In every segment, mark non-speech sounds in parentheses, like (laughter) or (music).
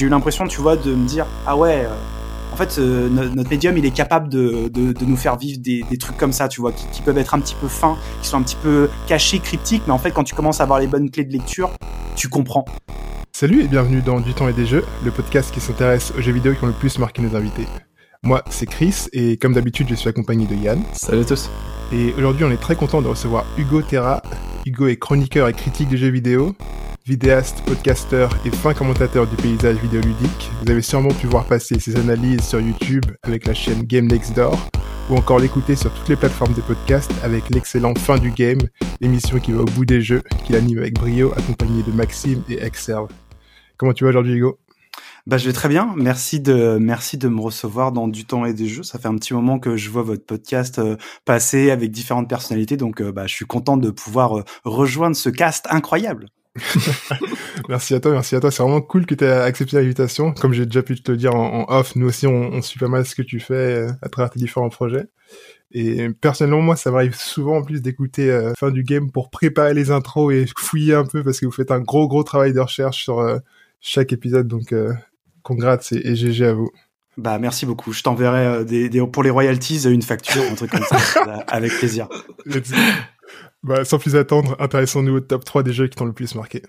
j'ai eu l'impression, tu vois, de me dire ah ouais. Euh, en fait, euh, notre médium, il est capable de, de, de nous faire vivre des, des, trucs comme ça, tu vois, qui, qui, peuvent être un petit peu fins, qui sont un petit peu cachés, cryptiques, mais en fait, quand tu commences à avoir les bonnes clés de lecture, tu comprends. Salut et bienvenue dans Du temps et des jeux, le podcast qui s'intéresse aux jeux vidéo qui ont le plus marqué nos invités. Moi, c'est Chris, et comme d'habitude, je suis accompagné de Yann. Salut à tous. Et aujourd'hui, on est très content de recevoir Hugo Terra. Hugo est chroniqueur et critique de jeux vidéo, vidéaste, podcasteur et fin commentateur du paysage vidéoludique. Vous avez sûrement pu voir passer ses analyses sur YouTube avec la chaîne Game Next Door, ou encore l'écouter sur toutes les plateformes de podcast avec l'excellent Fin du Game, émission qui va au bout des jeux, qu'il anime avec brio, accompagné de Maxime et Exerve. Comment tu vas aujourd'hui, Hugo? Bah, je vais très bien. Merci de, merci de me recevoir dans du temps et des jeux. Ça fait un petit moment que je vois votre podcast euh, passer avec différentes personnalités. Donc, euh, bah, je suis content de pouvoir euh, rejoindre ce cast incroyable. (laughs) merci à toi, merci à toi. C'est vraiment cool que tu aies accepté l'invitation. Comme j'ai déjà pu te le dire en, off, nous aussi, on, on, suit pas mal ce que tu fais à travers tes différents projets. Et personnellement, moi, ça m'arrive souvent en plus d'écouter euh, fin du game pour préparer les intros et fouiller un peu parce que vous faites un gros gros travail de recherche sur chaque épisode. Donc, congrats et, et GG à vous. Bah merci beaucoup. Je t'enverrai euh, des, des, pour les royalties une facture, un truc comme ça, (laughs) avec plaisir. Bah, sans plus attendre, intéressons-nous au top 3 des jeux qui t'ont le plus marqué.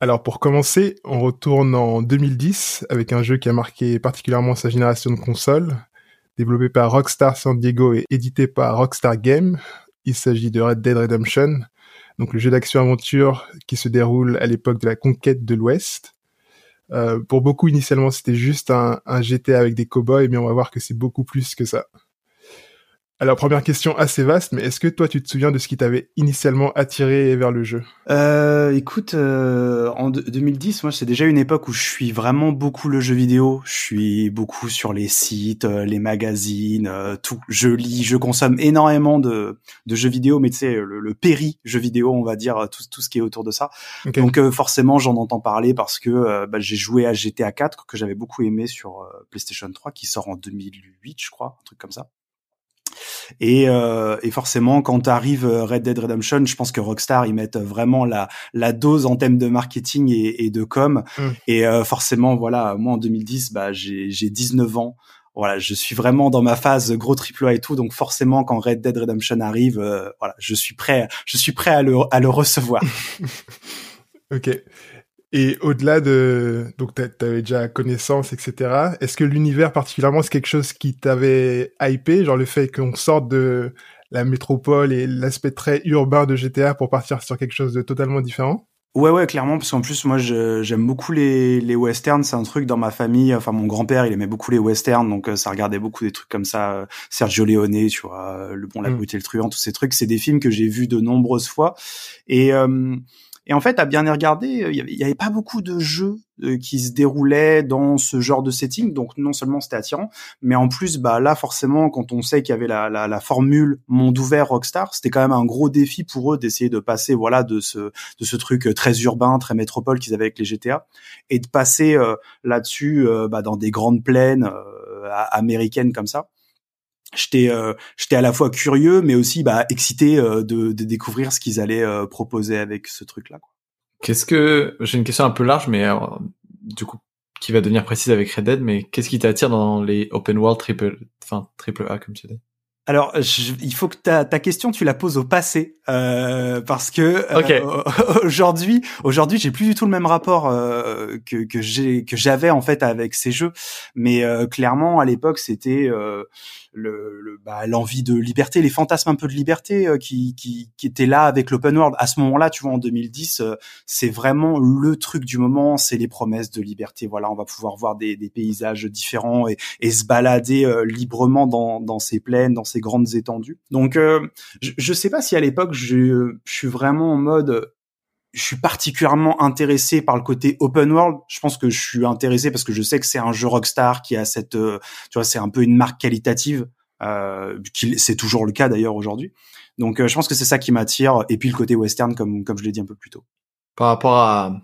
Alors pour commencer, on retourne en 2010 avec un jeu qui a marqué particulièrement sa génération de consoles, développé par Rockstar San Diego et édité par Rockstar Games. Il s'agit de Red Dead Redemption, donc le jeu d'action-aventure qui se déroule à l'époque de la conquête de l'Ouest. Euh, pour beaucoup, initialement, c'était juste un, un GTA avec des cowboys, mais on va voir que c'est beaucoup plus que ça. Alors, première question assez vaste, mais est-ce que toi, tu te souviens de ce qui t'avait initialement attiré vers le jeu? Euh, Écoute, euh, en 2010, moi, c'est déjà une époque où je suis vraiment beaucoup le jeu vidéo. Je suis beaucoup sur les sites, euh, les magazines, euh, tout. Je lis, je consomme énormément de, de jeux vidéo, mais tu sais, le, le, péri jeu vidéo, on va dire, tout, tout ce qui est autour de ça. Donc, forcément, j'en entends parler parce que bah, j'ai joué à GTA 4, que j'avais beaucoup aimé sur PlayStation 3, qui sort en 2008, je crois, un truc comme ça. Et, euh, et forcément, quand arrive euh, Red Dead Redemption, je pense que Rockstar ils mettent vraiment la la dose en thème de marketing et, et de com. Mm. Et euh, forcément, voilà, moi en 2010, bah j'ai j'ai 19 ans. Voilà, je suis vraiment dans ma phase gros triple A et tout, donc forcément quand Red Dead Redemption arrive, euh, voilà, je suis prêt, je suis prêt à le à le recevoir. (laughs) ok. Et au-delà de, donc t'avais déjà connaissance, etc. Est-ce que l'univers particulièrement c'est quelque chose qui t'avait hypé, genre le fait qu'on sorte de la métropole et l'aspect très urbain de GTA pour partir sur quelque chose de totalement différent? Ouais, ouais, clairement, parce qu'en plus, moi, j'aime beaucoup les, les westerns. C'est un truc dans ma famille. Enfin, mon grand-père, il aimait beaucoup les westerns, donc euh, ça regardait beaucoup des trucs comme ça. Euh, Sergio Leone, tu vois, euh, Le Bon, la Brute et le Truand, tous ces trucs. C'est des films que j'ai vus de nombreuses fois. Et et en fait, à bien y regarder, euh, il y, avait, pas beaucoup de jeux euh, qui se déroulaient dans ce genre de setting. Donc non seulement c'était attirant, mais en plus, bah là forcément, quand on sait qu'il y avait la, la, la, formule monde ouvert Rockstar, c'était quand même un gros défi pour eux d'essayer de passer voilà de ce de ce truc euh, très urbain, très métropole qu'ils avaient avec les GTA, et de passer là-dessus bah, dans des grandes plaines américaines comme ça j'étais euh, j'étais à la fois curieux mais aussi bah excité euh, de, de, découvrir ce qu'ils allaient euh, proposer avec ce truc là qu'est-ce que j'ai une question un peu large mais du coup qui va devenir précise avec Red Dead mais qu'est-ce qui t'attire dans les open world triple enfin triple A comme tu dis? Alors, il faut que ta, ta question tu la poses au passé euh, parce que euh, (laughs) aujourd'hui, aujourd'hui, j'ai plus du tout le même rapport euh, que que j'ai que j'avais en fait avec ces jeux. Mais euh, clairement, à l'époque, c'était euh, le, le bah, l'envie de liberté, les fantasmes un peu de liberté euh, qui, qui qui étaient là avec l'open world. À ce moment-là, tu vois, en 2010, c'est vraiment le truc du moment. C'est les promesses de liberté. Voilà, on va pouvoir voir des, des paysages différents et, et se balader librement dans dans ces plaines, dans ces grandes étendues. Donc, euh, je, je sais pas si à l'époque je, je suis vraiment en mode je suis particulièrement intéressé par le côté open world. Je pense que je suis intéressé parce que je sais que c'est un jeu Rockstar qui a cette, euh, tu vois, c'est un peu une marque qualitative. Euh, c'est toujours le cas d'ailleurs aujourd'hui. Donc, euh, je pense que c'est ça qui m'attire. Et puis le côté western, comme comme je l'ai dit un peu plus tôt. Par rapport à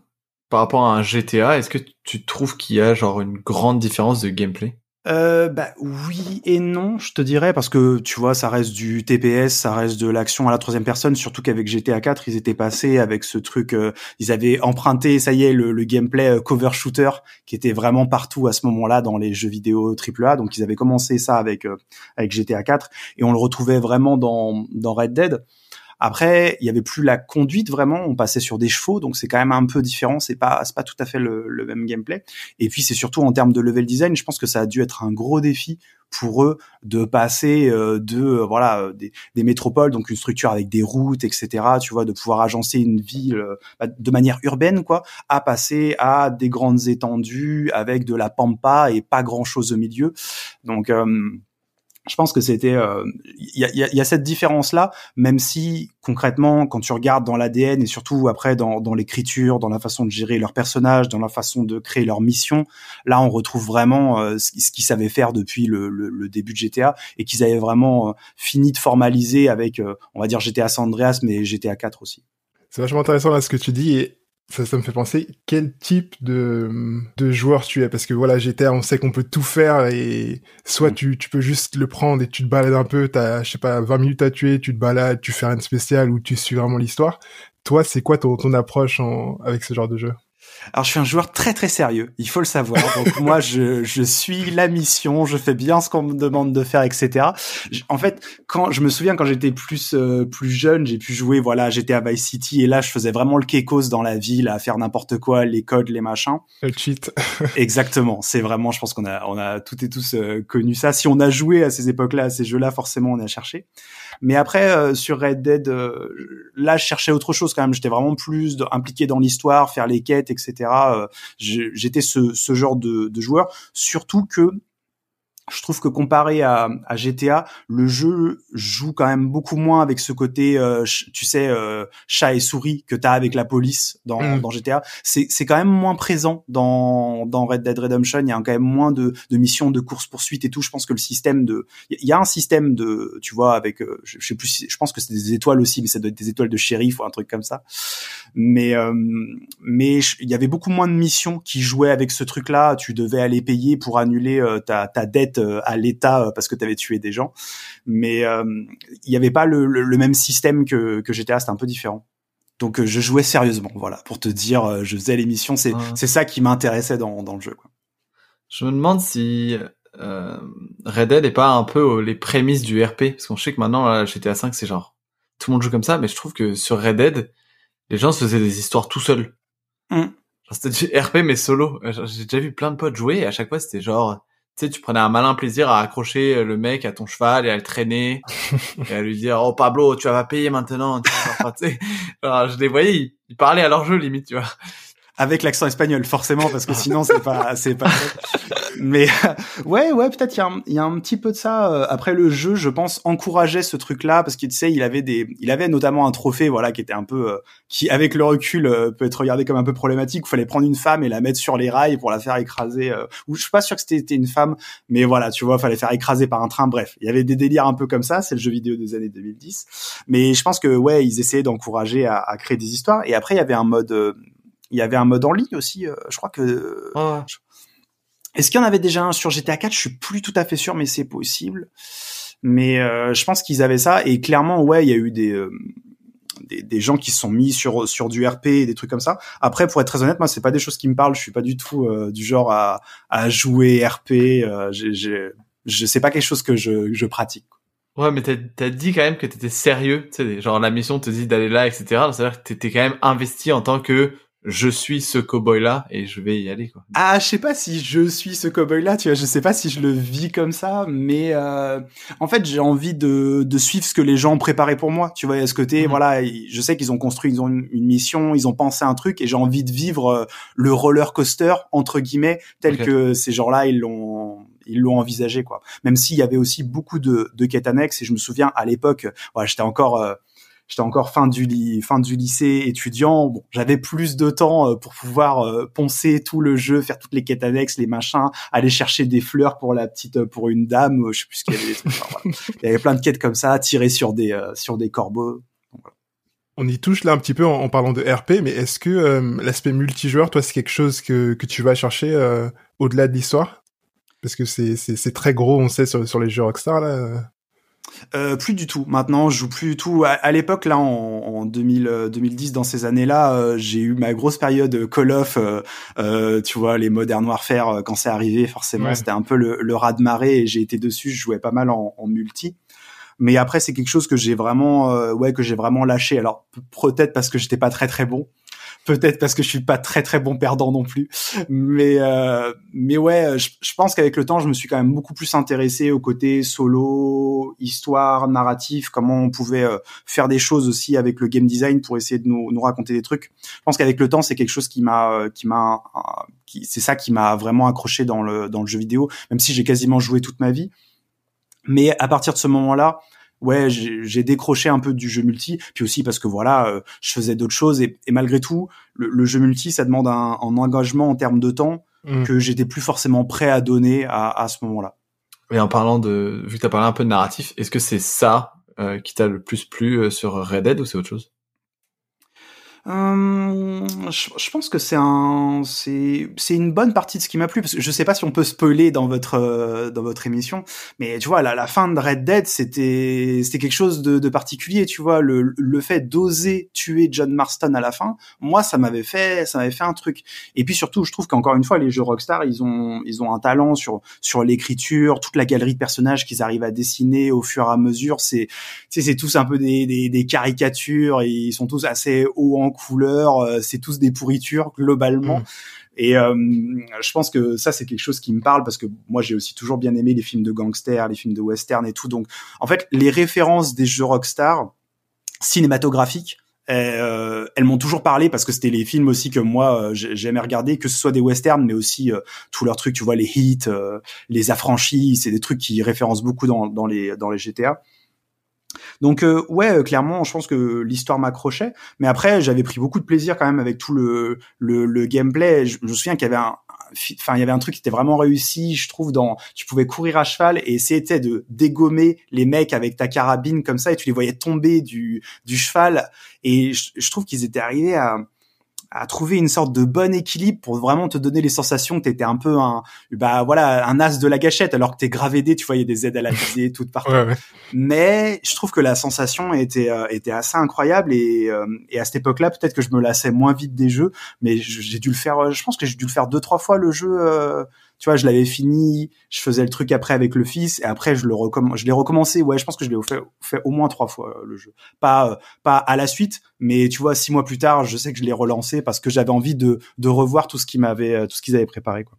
par rapport à un GTA, est-ce que tu trouves qu'il y a genre une grande différence de gameplay? Euh, bah oui et non, je te dirais parce que tu vois, ça reste du TPS, ça reste de l'action à la troisième personne. Surtout qu'avec GTA 4, ils étaient passés avec ce truc, euh, ils avaient emprunté, ça y est, le, le gameplay euh, cover shooter qui était vraiment partout à ce moment-là dans les jeux vidéo AAA. Donc ils avaient commencé ça avec euh, avec GTA 4 et on le retrouvait vraiment dans dans Red Dead. Après, il y avait plus la conduite vraiment, on passait sur des chevaux, donc c'est quand même un peu différent, c'est pas c'est pas tout à fait le, le même gameplay. Et puis c'est surtout en termes de level design, je pense que ça a dû être un gros défi pour eux de passer euh, de euh, voilà euh, des, des, métropoles, donc une structure avec des routes, etc. Tu vois, de pouvoir agencer une ville bah, de manière urbaine, quoi, à passer à des grandes étendues avec de la pampa et pas grand chose au milieu. Donc je pense que c'était il euh, y, a, y, a, cette différence là même si concrètement quand tu regardes dans l'ADN et surtout après dans, dans l'écriture dans la façon de gérer leurs personnages dans la façon de créer leur mission là on retrouve vraiment euh, ce, qu'ils savaient faire depuis le, le, début de GTA et qu'ils avaient vraiment euh, fini de formaliser avec on va dire GTA San Andreas mais GTA 4 aussi. C'est vachement intéressant là ce que tu dis ça, ça me fait penser quel type de, de joueur tu es? Parce que voilà GTA on sait qu'on peut tout faire et soit mm. tu, tu peux juste le prendre et tu te balades un peu t'as je sais pas 20 minutes à tuer tu te balades tu fais rien de spécial ou tu suis vraiment l'histoire. Toi c'est quoi ton, ton approche en, avec ce genre de jeu? Alors je suis un joueur très très sérieux, il faut le savoir. Donc (laughs) moi je, je suis la mission, je fais bien ce qu'on me demande de faire, etc. En fait, quand je me souviens quand j'étais plus euh, plus jeune, j'ai pu jouer, voilà, j'étais à Vice City et là je faisais vraiment le kekos dans la ville, à faire n'importe quoi, les codes, les machins. Le cheat. (laughs) Exactement, c'est vraiment, je pense qu'on a on a toutes et tous euh, connu ça. Si on a joué à ces époques-là, à ces jeux-là, forcément on a cherché. Mais après, euh, sur Red Dead, euh, là, je cherchais autre chose quand même. J'étais vraiment plus impliqué dans l'histoire, faire les quêtes, etc. Euh, j'étais ce, ce genre de, de joueur. Surtout que je trouve que comparé à, à, GTA, le jeu joue quand même beaucoup moins avec ce côté, euh, tu sais, euh, chat et souris que t'as avec la police dans, mm. dans GTA. C'est, c'est quand même moins présent dans, dans Red Dead Redemption. Il y a quand même moins de, de missions, de courses poursuites et tout. Je pense que le système de, il y a un système de, tu vois, avec, euh, je, sais plus, je pense que c'est des étoiles aussi, mais ça doit être des étoiles de shérif ou un truc comme ça. Mais, mais il y avait beaucoup moins de missions qui jouaient avec ce truc-là. Tu devais aller payer pour annuler ta, ta dette euh, à l'État euh, parce que tu avais tué des gens. Mais euh, il n'y avait pas le, même système que, que GTA, c'était un peu différent. Donc je jouais sérieusement, voilà, pour te dire, je faisais l'émission, c'est c'est ça qui m'intéressait dans, dans le jeu. Quoi. Je me demande si euh, Red Dead est pas un peu les prémices du RP, parce qu'on sait que maintenant là, GTA 5 c'est genre tout le monde joue comme ça, mais je trouve que sur Red Dead, les gens se faisaient des histoires tout seuls. Mm. C'était du RP mais solo. J'ai déjà vu plein de potes jouer et à chaque fois c'était genre tu sais, tu prenais un malin plaisir à accrocher euh, le mec à ton cheval et à le traîner (laughs) et à lui dire oh Pablo tu vas payer maintenant tu vois, je les voyais ils, parlaient à leur jeu limite tu vois. Avec l'accent espagnol forcément parce que sinon c'est pas c'est pas (laughs) mais (laughs) ouais ouais peut-être il y a un, y a un petit peu de ça euh, après le jeu je pense encourageait ce truc là parce qu'il tu sais il avait des il avait notamment un trophée voilà qui était un peu euh, qui avec le recul euh, peut être regardé comme un peu problématique il fallait prendre une femme et la mettre sur les rails pour la faire écraser ou je suis pas sûr que c'était une femme mais voilà tu vois fallait faire écraser par un train bref il y avait des délires un peu comme ça c'est le jeu vidéo des années 2010 mais je pense que ouais ils essayaient d'encourager à, à créer des histoires et après il y avait un mode il y avait un mode en ligne aussi. Euh, je crois que. Est-ce qu'il y en avait déjà un sur GTA 4 Je suis plus tout à fait sûr, mais c'est possible. Mais euh, je pense qu'ils avaient ça et clairement, ouais, il y a eu des, euh, des, gens qui se sont mis sur sur du RP et des trucs comme ça. Après, pour être très honnête, moi, c'est pas des choses qui me parlent. Je suis pas du tout du genre à, à jouer RP. Euh, je sais pas quelque chose que je, je pratique. Ouais, mais t'as as dit quand même que t'étais sérieux, tu sais, genre la mission te dit d'aller là, etc. C'est-à-dire que t'étais quand même investi en tant que je suis ce cowboy là et je vais y aller quoi. Ah, je sais pas si je suis ce cowboy là, tu vois, je sais pas si je le vis comme ça, mais euh, en fait, j'ai envie de, de suivre ce que les gens ont préparé pour moi, tu vois, à ce côté, mhm. voilà, je sais qu'ils ont construit ils ont une, mission, ils ont pensé un truc et j'ai envie de vivre euh, le roller coaster entre guillemets tel que ces gens-là ils l'ont ils l'ont envisagé quoi. Même s'il y avait aussi beaucoup de, de quêtes annexes et je me souviens à l'époque, voilà, j'étais encore euh, j'étais encore fin du fin du lycée étudiant. Bon, j'avais plus de temps euh, pour pouvoir euh, poncer tout le jeu, faire toutes les quêtes annexes, les machins, aller chercher des fleurs pour la petite euh, pour une dame, je sais plus ce qu'il y avait des trucs. (laughs) Il y avait plein de quêtes comme ça, tirer sur des sur des corbeaux. On y touche là un petit peu en, parlant de RP, mais est-ce que l'aspect multijoueur, toi, c'est quelque chose que, que tu vas chercher au-delà de l'histoire? Parce que c'est c'est très gros, on sait sur sur les jeux Rockstar là. Euh, plus du tout. Maintenant, je joue plus du tout. À, l'époque, là, en, en 2000, 2010, dans ces années-là, euh, j'ai eu ma grosse période Call of. Euh, tu vois, les Modern Warfare, quand c'est arrivé, forcément, c'était un peu le, le raz de marée et j'ai été dessus. Je jouais pas mal en, en multi. Mais après, c'est quelque chose que j'ai vraiment, ouais, que j'ai vraiment lâché. Alors peut-être parce que j'étais pas très très bon peut-être parce que je suis pas très très bon perdant non plus. Mais euh, mais ouais, je, pense qu'avec le temps, je me suis quand même beaucoup plus intéressé au côté solo, histoire, narratif, comment on pouvait euh, faire des choses aussi avec le game design pour essayer de nous, nous raconter des trucs. Je pense qu'avec le temps, c'est quelque chose qui m'a euh, qui m'a qui c'est ça qui m'a vraiment accroché dans le dans le jeu vidéo, même si j'ai quasiment joué toute ma vie. Mais à partir de ce moment-là, ouais, j'ai décroché un peu du jeu multi, puis aussi parce que voilà, euh, je faisais d'autres choses et, malgré tout, le, jeu multi, ça demande un, engagement en termes de temps mm. que j'étais plus forcément prêt à donner à, à ce moment-là. Et en parlant de, vu que tu as parlé un peu de narratif, est-ce que c'est ça euh, qui t'a le plus plu euh, sur Red Dead ou c'est autre chose? Euh, je, pense que c'est un, c'est, c'est une bonne partie de ce qui m'a plu parce que je sais pas si on peut spoiler dans votre euh, dans votre émission, mais tu vois la, la fin de Red Dead c'était c'était quelque chose de, de, particulier, tu vois le le fait d'oser tuer John Marston à la fin, moi ça m'avait fait ça m'avait fait un truc. Et puis surtout je trouve qu'encore une fois les jeux Rockstar ils ont ils ont un talent sur sur l'écriture, toute la galerie de personnages qu'ils arrivent à dessiner au fur et à mesure, c'est c'est tous un peu des, des, des caricatures, ils sont tous assez hauts en couleurs, euh, c'est tous des pourritures globalement. Mm. Et euh, je pense que ça c'est quelque chose qui me parle parce que moi j'ai aussi toujours bien aimé les films de gangsters, les films de western et tout. Donc en fait les références des jeux Rockstar cinématographiques, euh, elles m'ont toujours parlé parce que c'était les films aussi que moi j'aimais regarder, que ce soit des westerns, mais aussi tous leurs trucs, tu vois, les hits, les affranchis, c'est des trucs qui référencent beaucoup dans, dans les dans les GTA. Donc euh, ouais, euh, clairement, je pense que l'histoire m'accrochait, mais après j'avais pris beaucoup de plaisir quand même avec tout le le, le gameplay. Je, me souviens qu'il y avait un enfin il y avait un truc qui était vraiment réussi je trouve dans tu pouvais courir à cheval et essayer de dégommer les mecs avec ta carabine comme ça et tu les voyais tomber du du cheval et je trouve qu'ils étaient arrivés à à trouver une sorte de bon équilibre pour vraiment te donner les sensations que t'étais un peu un bah voilà un as de la gâchette alors que t'es gravé des tu voyais des aides à la visée toutes partout. Mais je trouve que la sensation était euh, était assez incroyable et, euh, et à cette époque-là peut-être que je me lassais moins vite des jeux mais j'ai dû le faire euh, je pense que j'ai dû le faire deux trois fois le jeu tu vois, je l'avais fini, je faisais le truc après avec le fils, et après je le je l'ai recommencé. Ouais, je pense que je l'ai fait, au moins trois fois le jeu, pas euh, pas à la suite, mais tu vois, six mois plus tard, je sais que je l'ai relancé parce que j'avais envie de de revoir tout ce qui m'avait euh, tout ce qu'ils avaient préparé, quoi.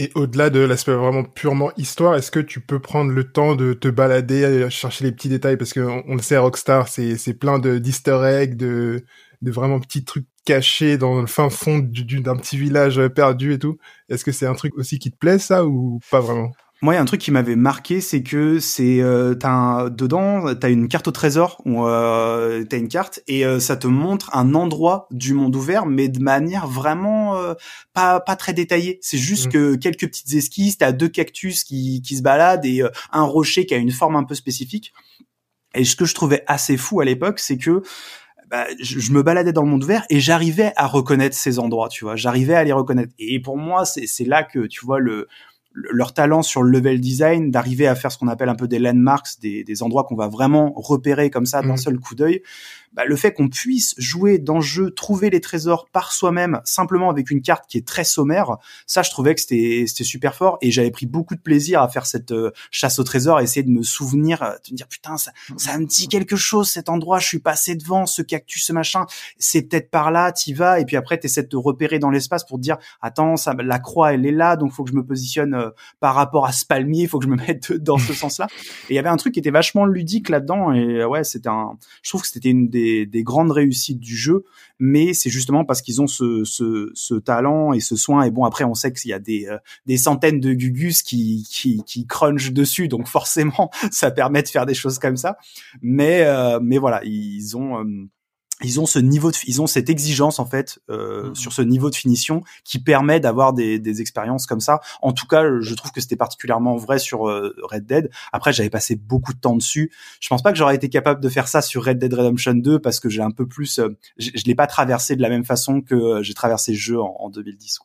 Et au-delà de l'aspect vraiment purement histoire, est-ce que tu peux prendre le temps de te balader, chercher les petits détails? Parce que on, le sait, Rockstar, c'est c'est plein de d'Easter eggs, de de vraiment petits trucs caché dans le fin fond d'un petit village perdu et tout. Est-ce que c'est un truc aussi qui te plaît ça ou pas vraiment? Moi, il y a un truc qui m'avait marqué, c'est que c'est euh, t'as un, dedans, t'as une carte au trésor où euh, t'as une carte et euh, ça te montre un endroit du monde ouvert, mais de manière vraiment euh, pas pas très détaillée. C'est juste mmh. que quelques petites esquisses, t'as deux cactus qui qui se baladent et un rocher qui a une forme un peu spécifique. Et ce que je trouvais assez fou à l'époque, c'est que bah, je, me baladais dans le monde vert et j'arrivais à reconnaître ces endroits, tu vois. J'arrivais à les reconnaître. Et pour moi, c'est là que, tu vois, le, leur talent sur le level design, d'arriver à faire ce qu'on appelle un peu des landmarks, des, des endroits qu'on va vraiment repérer comme ça d'un mmh. seul coup d'œil, bah, le fait qu'on puisse jouer dans le jeu, trouver les trésors par soi-même, simplement avec une carte qui est très sommaire, ça je trouvais que c'était c'était super fort et j'avais pris beaucoup de plaisir à faire cette euh, chasse au trésor, essayer de me souvenir, euh, de me dire putain ça ça me dit quelque chose cet endroit, je suis passé devant ce cactus, ce machin, c'est peut-être par là, t'y vas et puis après t'essaies de te repérer dans l'espace pour te dire attends ça la croix elle est là donc faut que je me positionne euh, par rapport à ce palmier, faut que je me mette dans ce (laughs) sens-là. Et il y avait un truc qui était vachement ludique là-dedans et ouais c'était un, je trouve que c'était une des des, grandes réussites du jeu, mais c'est justement parce qu'ils ont ce, ce, talent et ce soin. Et bon, après, on sait qu'il y a des, euh, des centaines de gugus qui, qui, qui crunchent dessus, donc forcément, (laughs) ça permet de faire des choses comme ça. Mais, euh, mais voilà, ils ont euh, ils ont ce niveau de, ils ont cette exigence en fait euh, mmh. sur ce niveau de finition qui permet d'avoir des, des expériences comme ça. En tout cas, je trouve que c'était particulièrement vrai sur euh, Red Dead. Après, j'avais passé beaucoup de temps dessus. Je pense pas que j'aurais été capable de faire ça sur Red Dead Redemption 2 parce que j'ai un peu plus, euh, je, je l'ai pas traversé de la même façon que j'ai traversé le jeu en, en 2010.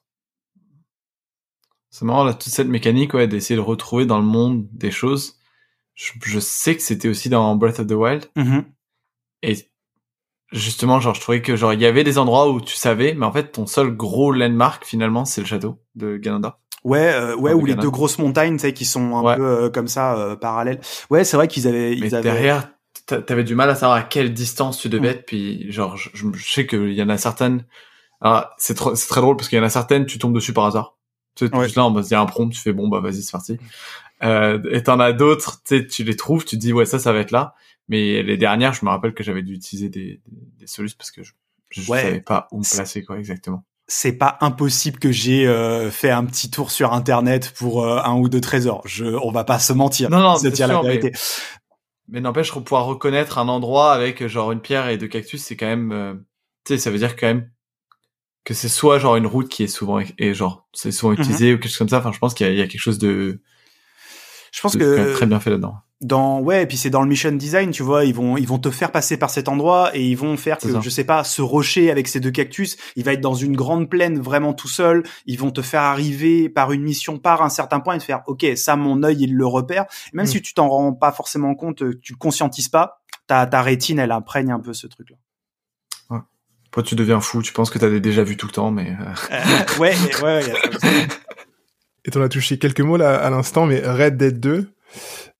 C'est marrant là toute cette mécanique ouais d'essayer de retrouver dans le monde des choses. Je, sais que c'était aussi dans Breath of the Wild. Mm-hmm. Et justement, genre, je trouvais que genre il y avait des endroits où tu savais, mais en fait, ton seul gros landmark finalement, c'est le château de Ganondorf. Ouais, euh, ouais, ou les deux grosses montagnes, tu sais, qui sont un peu euh, comme ça euh, parallèles. Ouais, c'est vrai qu'ils avaient. Mais ils avaient... derrière, t'avais du mal à savoir à quelle distance tu devais mm. être. Puis genre, je, je sais qu'il y en a certaines. Alors, c'est c'est très drôle parce qu'il y en a certaines, tu tombes dessus par hasard. Tu sais, ouais. là, on va se dire un prompt, tu fais bon, bah vas-y, c'est parti. Euh, et t'en as d'autres, tu les trouves, tu te dis ouais, ça, ça va être là. Mais les dernières, je me rappelle que j'avais dû utiliser des, des, solutions parce que je, je savais pas où me placer quoi exactement. C'est pas impossible que j'ai euh, fait un petit tour sur internet pour euh, un ou deux trésors. Je, on va pas se mentir. Non non, c'est la vérité. Mais, mais n'empêche, pouvoir reconnaître un endroit avec genre une pierre et deux cactus, c'est quand même, euh, tu sais, ça veut dire quand même que c'est soit genre une route qui est souvent et genre c'est souvent mhm. utilisée ou quelque chose comme ça. Enfin, je pense qu'il y, y, a quelque chose de, je pense que très bien fait là-dedans dans ouais et puis c'est dans le mission design tu vois ils vont ils vont te faire passer par cet endroit et ils vont faire que je sais pas ce rocher avec ces deux cactus il va être dans une grande plaine vraiment tout seul ils vont te faire arriver par une mission par un certain point et te faire ok ça mon œil il le repère même mm. si tu t'en rends pas forcément compte tu le conscientises pas ta ta rétine elle imprègne un peu ce truc là ouais. Après, tu deviens fou tu penses que t'as déjà vu tout le temps mais euh... euh ouais ouais, ouais (laughs) et t'en as touché quelques mots là à l'instant mais Red Dead 2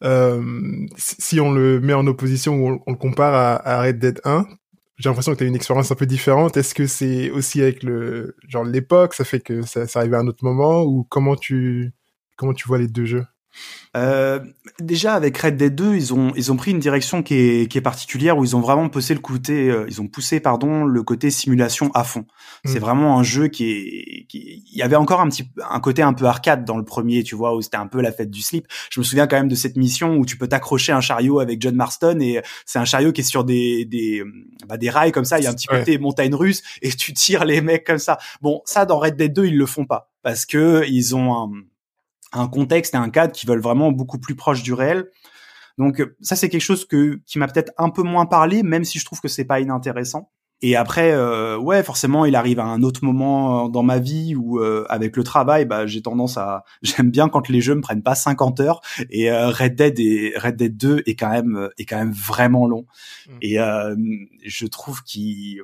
euh, si on le met en opposition ou on, le compare à, Red Dead 1, j'ai l'impression que tu as une expérience un peu différente. Est-ce que c'est aussi avec le genre l'époque, ça fait que ça, ça arrive à un autre moment? Ou comment tu comment tu vois les deux jeux? Euh, déjà avec Red Dead 2, ils ont ils ont pris une direction qui est qui est particulière où ils ont vraiment poussé le côté euh, ils ont poussé pardon le côté simulation à fond. C'est mm. vraiment un jeu qui est qui il y avait encore un petit un côté un peu arcade dans le premier, tu vois, où c'était un peu la fête du slip. Je me souviens quand même de cette mission où tu peux t'accrocher un chariot avec John Marston et c'est un chariot qui est sur des des bah, des rails comme ça, il y a un petit côté montagne russe et tu tires les mecs comme ça. Bon, ça dans Red Dead 2, ils le font pas parce que ils ont un un contexte et un cadre qui veulent vraiment beaucoup plus proche du réel. Donc ça c'est quelque chose que qui m'a peut-être un peu moins parlé, même si je trouve que c'est pas inintéressant. Et après, euh, ouais, forcément, il arrive à un autre moment dans ma vie où, euh, avec le travail, bah, j'ai tendance à, (laughs) j'aime bien quand les jeux me prennent pas 50 heures. Et euh, Red Dead et Red Dead 2 est quand même est quand même vraiment long. Mmh. Et je trouve qu'il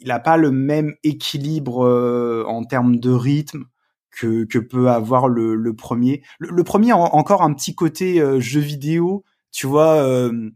il a pas le même équilibre en termes de rythme que, que peut avoir le, le premier. Le, premier a encore un petit côté euh, jeu vidéo, tu vois. Euh,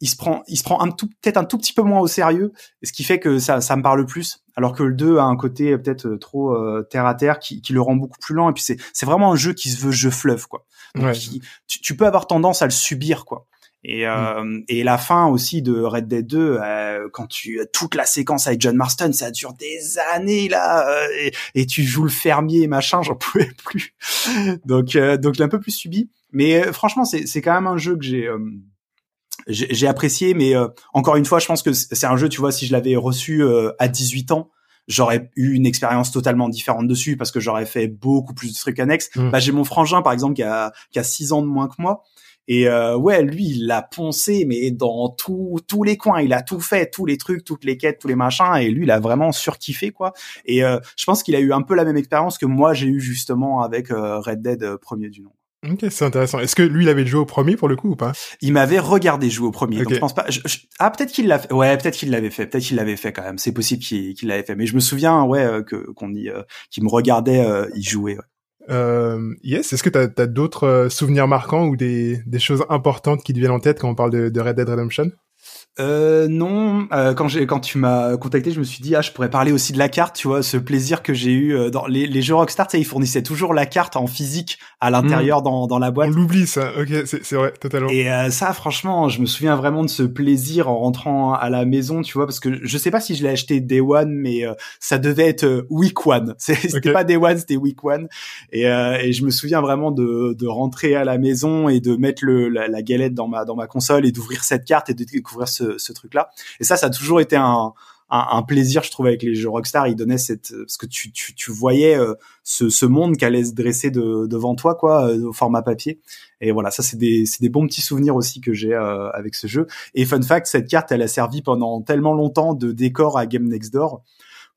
il se prend, il se prend un tout, peut-être un tout petit peu moins au sérieux, ce qui fait que ça, ça me parle plus. Alors que le 2 a un côté euh, peut-être trop terre à terre qui, qui le rend beaucoup plus lent. Et puis c'est, c'est vraiment un jeu qui se veut jeu fleuve, quoi. tu, tu, peux avoir tendance à le subir, quoi. Et, mm. euh, et la fin aussi de Red Dead 2, euh, quand tu toute la séquence avec John Marston, ça dure des années là, euh, et, et, tu joues le fermier machin, j'en (laughs) pouvais plus. donc euh, donc j'ai un peu plus subi, mais euh, franchement c'est c'est quand même un jeu que j'ai j'ai apprécié, mais encore une fois, je pense que c'est un jeu, tu vois, si je l'avais reçu à 18 ans, j'aurais eu une expérience totalement différente dessus parce que j'aurais fait beaucoup plus de trucs annexes. Mm. Bah, j'ai mon frangin par exemple qui a qui a 6 ans de moins que moi et euh, ouais, lui, il l'a poncé, mais dans tous tous les coins, il a tout fait, tous les trucs, toutes les quêtes, tous les machins, et lui, il a vraiment surkiffé quoi. Et euh, je pense qu'il a eu un peu la même expérience que moi j'ai eu justement avec euh, Red Dead euh, premier du nom. Ok, c'est intéressant. Est-ce que lui, il avait joué au premier pour le coup ou pas? Il m'avait regardé jouer au premier. Donc je pense pas. Ah, peut-être qu'il l'a fait. Ouais, peut-être qu'il l'avait fait. Peut-être qu'il l'avait fait quand même. C'est possible qu'il l'avait fait. Mais je me souviens, ouais, que qu'on y, qu'il me regardait y jouer. Ouais. Euh, yes, est-ce que tu as, d'autres euh, souvenirs marquants ou des, des, choses importantes qui te viennent en tête quand on parle de, de Red Dead Redemption? Euh, non, euh, quand j'ai quand tu m'as contacté, je me suis dit ah je pourrais parler aussi de la carte, tu vois, ce plaisir que j'ai eu euh, dans les, les jeux Rockstar, tu sais, ils fournissaient toujours la carte en physique à l'intérieur hmm. dans, dans la boîte. On l'oublie ça, ok, c'est vrai, totalement. Et euh, ça, franchement, je me souviens vraiment de ce plaisir en rentrant à la maison, tu vois, parce que je sais pas si je l'ai acheté Day One, mais ça devait être Week One. (laughs) C'était pas Day One, c'était Week One. Et, et je me souviens vraiment de, de rentrer à la maison et de mettre le, la, la galette dans ma dans ma console et d'ouvrir cette carte et de découvrir ce ce, truc-là. Et ça, ça a toujours été un, un, plaisir, je trouve, avec les jeux Rockstar. Ils donnaient cette parce que tu tu, tu voyais euh, ce, ce monde qui allait se dresser de, devant toi, quoi, au format papier. Et voilà, ça c'est des c'est des bons petits souvenirs aussi que j'ai avec ce jeu. Et fun fact, cette carte, elle a servi pendant tellement longtemps de décor à Game Next Door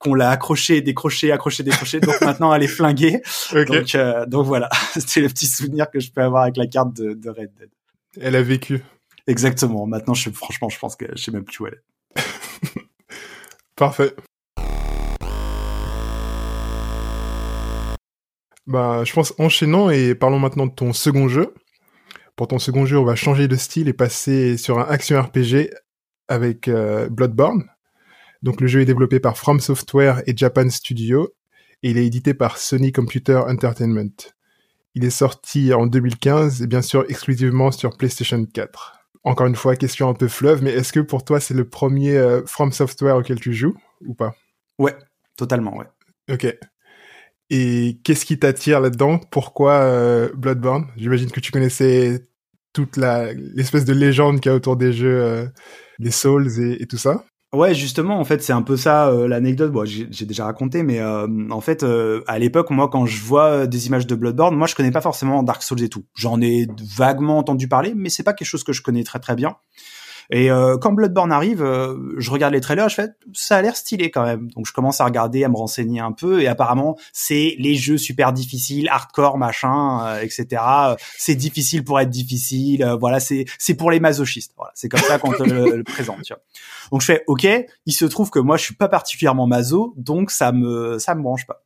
qu'on l'a accroché, décroché, accroché, décroché. donc (laughs) maintenant, elle est flinguée. Donc, donc voilà, (laughs) c'est le petit souvenir que je peux avoir avec la carte de, de Red Dead. Elle a vécu. Exactement. Maintenant, je, franchement, je pense que je sais même plus où elle est. (laughs) Parfait. Bah, je pense enchaînant et parlons maintenant de ton second jeu. Pour ton second jeu, on va changer de style et passer sur un action RPG avec euh, Bloodborne. Donc le jeu est développé par From Software et Japan Studio et il est édité par Sony Computer Entertainment. Il est sorti en 2015 et bien sûr exclusivement sur PlayStation 4. Encore une fois, question un peu fleuve, mais est-ce que pour toi c'est le premier euh, From Software auquel tu joues ou pas? Ouais, totalement, ouais. Ok. Et qu'est-ce qui t'attire là-dedans? Pourquoi euh, Bloodborne? J'imagine que tu connaissais toute la l'espèce de légende qu'il y a autour des jeux, euh, les Souls et, tout ça. Ouais, justement, en fait, c'est un peu ça euh, l'anecdote. Bon, j'ai déjà raconté, mais euh, en fait, euh, à l'époque, moi, quand je vois des images de Bloodborne, moi, je connais pas forcément Dark Souls et tout. J'en ai vaguement entendu parler, mais c'est pas quelque chose que je connais très très bien. Et euh, quand Bloodborne arrive, euh, je regarde les trailers, je fais ça a l'air stylé quand même. Donc je commence à regarder, à me renseigner un peu, et apparemment c'est les jeux super difficiles, hardcore, machin, euh, etc. C'est difficile pour être difficile. voilà, c'est c'est pour les masochistes. Voilà, c'est comme ça qu'on te le, présente. Tu vois. Donc je fais ok. Il se trouve que moi je suis pas particulièrement maso, donc ça me ça me branche pas.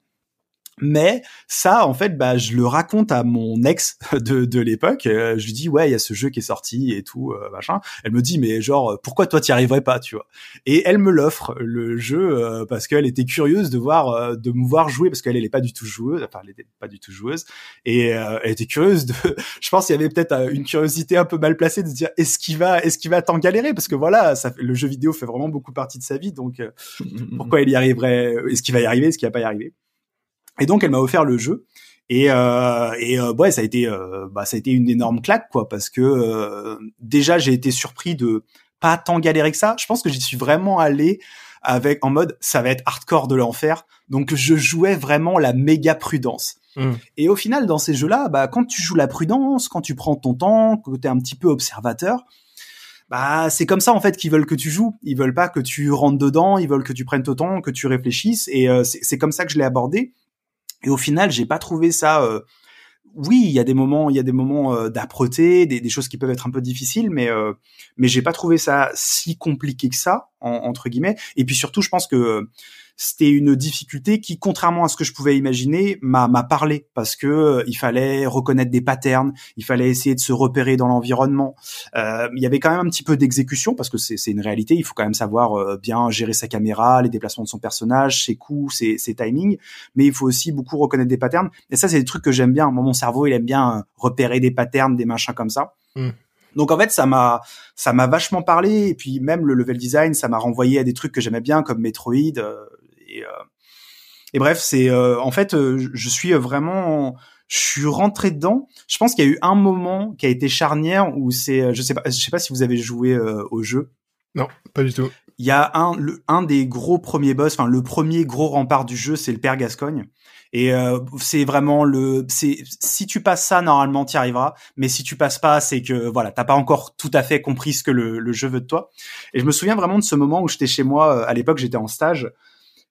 Mais ça, en fait, bah, je le raconte à mon ex (laughs) de, de l'époque. Euh, je lui dis, ouais, il y a ce jeu qui est sorti et tout, euh, machin. Elle me dit, mais genre, pourquoi toi t'y arriverais pas, tu vois? Et elle me l'offre le jeu euh, parce qu'elle était curieuse de voir, de me voir jouer parce qu'elle elle est pas du tout joueuse, enfin, elle était pas du tout joueuse et elle était curieuse de. (laughs) je pense qu'il y avait peut-être une curiosité un peu mal placée de se dire, est-ce qu'il va, est-ce qu'il va tant galérer? Parce que voilà, ça, le jeu vidéo fait vraiment beaucoup partie de sa vie, donc (laughs) pourquoi il y arriverait? Est-ce qu'il va y arriver? Est-ce qu'il va pas y arriver? Et donc elle m'a offert le jeu. Et, euh, et euh, ouais, ça a été, euh, bah, ça a été une énorme claque, quoi, parce que euh, déjà j'ai été surpris de pas tant galérer que ça. Je pense que j'y suis vraiment allé avec en mode ça va être hardcore de l'enfer. Donc je jouais vraiment la méga prudence. Mmh. Et au final, dans ces jeux-là, bah, quand tu joues la prudence, quand tu prends ton temps, que tu es un petit peu observateur, bah c'est comme ça en fait qu'ils veulent que tu joues. Ils veulent pas que tu rentres dedans, ils veulent que tu prennes ton temps, que tu réfléchisses. Et c'est comme ça que je l'ai abordé. Et au final, j'ai pas trouvé ça. Euh, oui, il y a des moments, il y a des moments euh, d'âpreté, des, des, choses qui peuvent être un peu difficiles, mais euh, mais j'ai pas trouvé ça si compliqué que ça entre guillemets. Et puis surtout, je pense que c'était une difficulté qui, contrairement à ce que je pouvais imaginer, m'a m'a parlé parce que euh, il fallait reconnaître des patterns, il fallait essayer de se repérer dans l'environnement. Euh, il y avait quand même un petit peu d'exécution parce que c'est une réalité. Il faut quand même savoir euh, bien gérer sa caméra, les déplacements de son personnage, ses coups, ses, ses timings. Mais il faut aussi beaucoup reconnaître des patterns. Et ça, c'est des trucs que j'aime bien. Moi, mon cerveau, il aime bien repérer des patterns, des machins comme ça. Hmm. Donc en fait, ça m'a ça m'a vachement parlé et puis même le level design, ça m'a renvoyé à des trucs que j'aimais bien comme Metroid. Euh, et, bref, c'est euh, en fait, euh, je suis vraiment je suis rentré dedans. Je pense qu'il y a eu un moment qui a été charnière où c'est, je sais pas, je sais pas si vous avez joué au jeu. Non, pas du tout. Il y a un, un des gros premiers boss, enfin le premier gros rempart du jeu, c'est le père Gascogne. Et c'est vraiment le, c'est si tu passes ça normalement tu y arriveras, mais si tu passes pas, c'est que voilà, t'as pas encore tout à fait compris ce que le, le, jeu veut de toi. Et je me souviens vraiment de ce moment où j'étais chez moi. À l'époque, j'étais en stage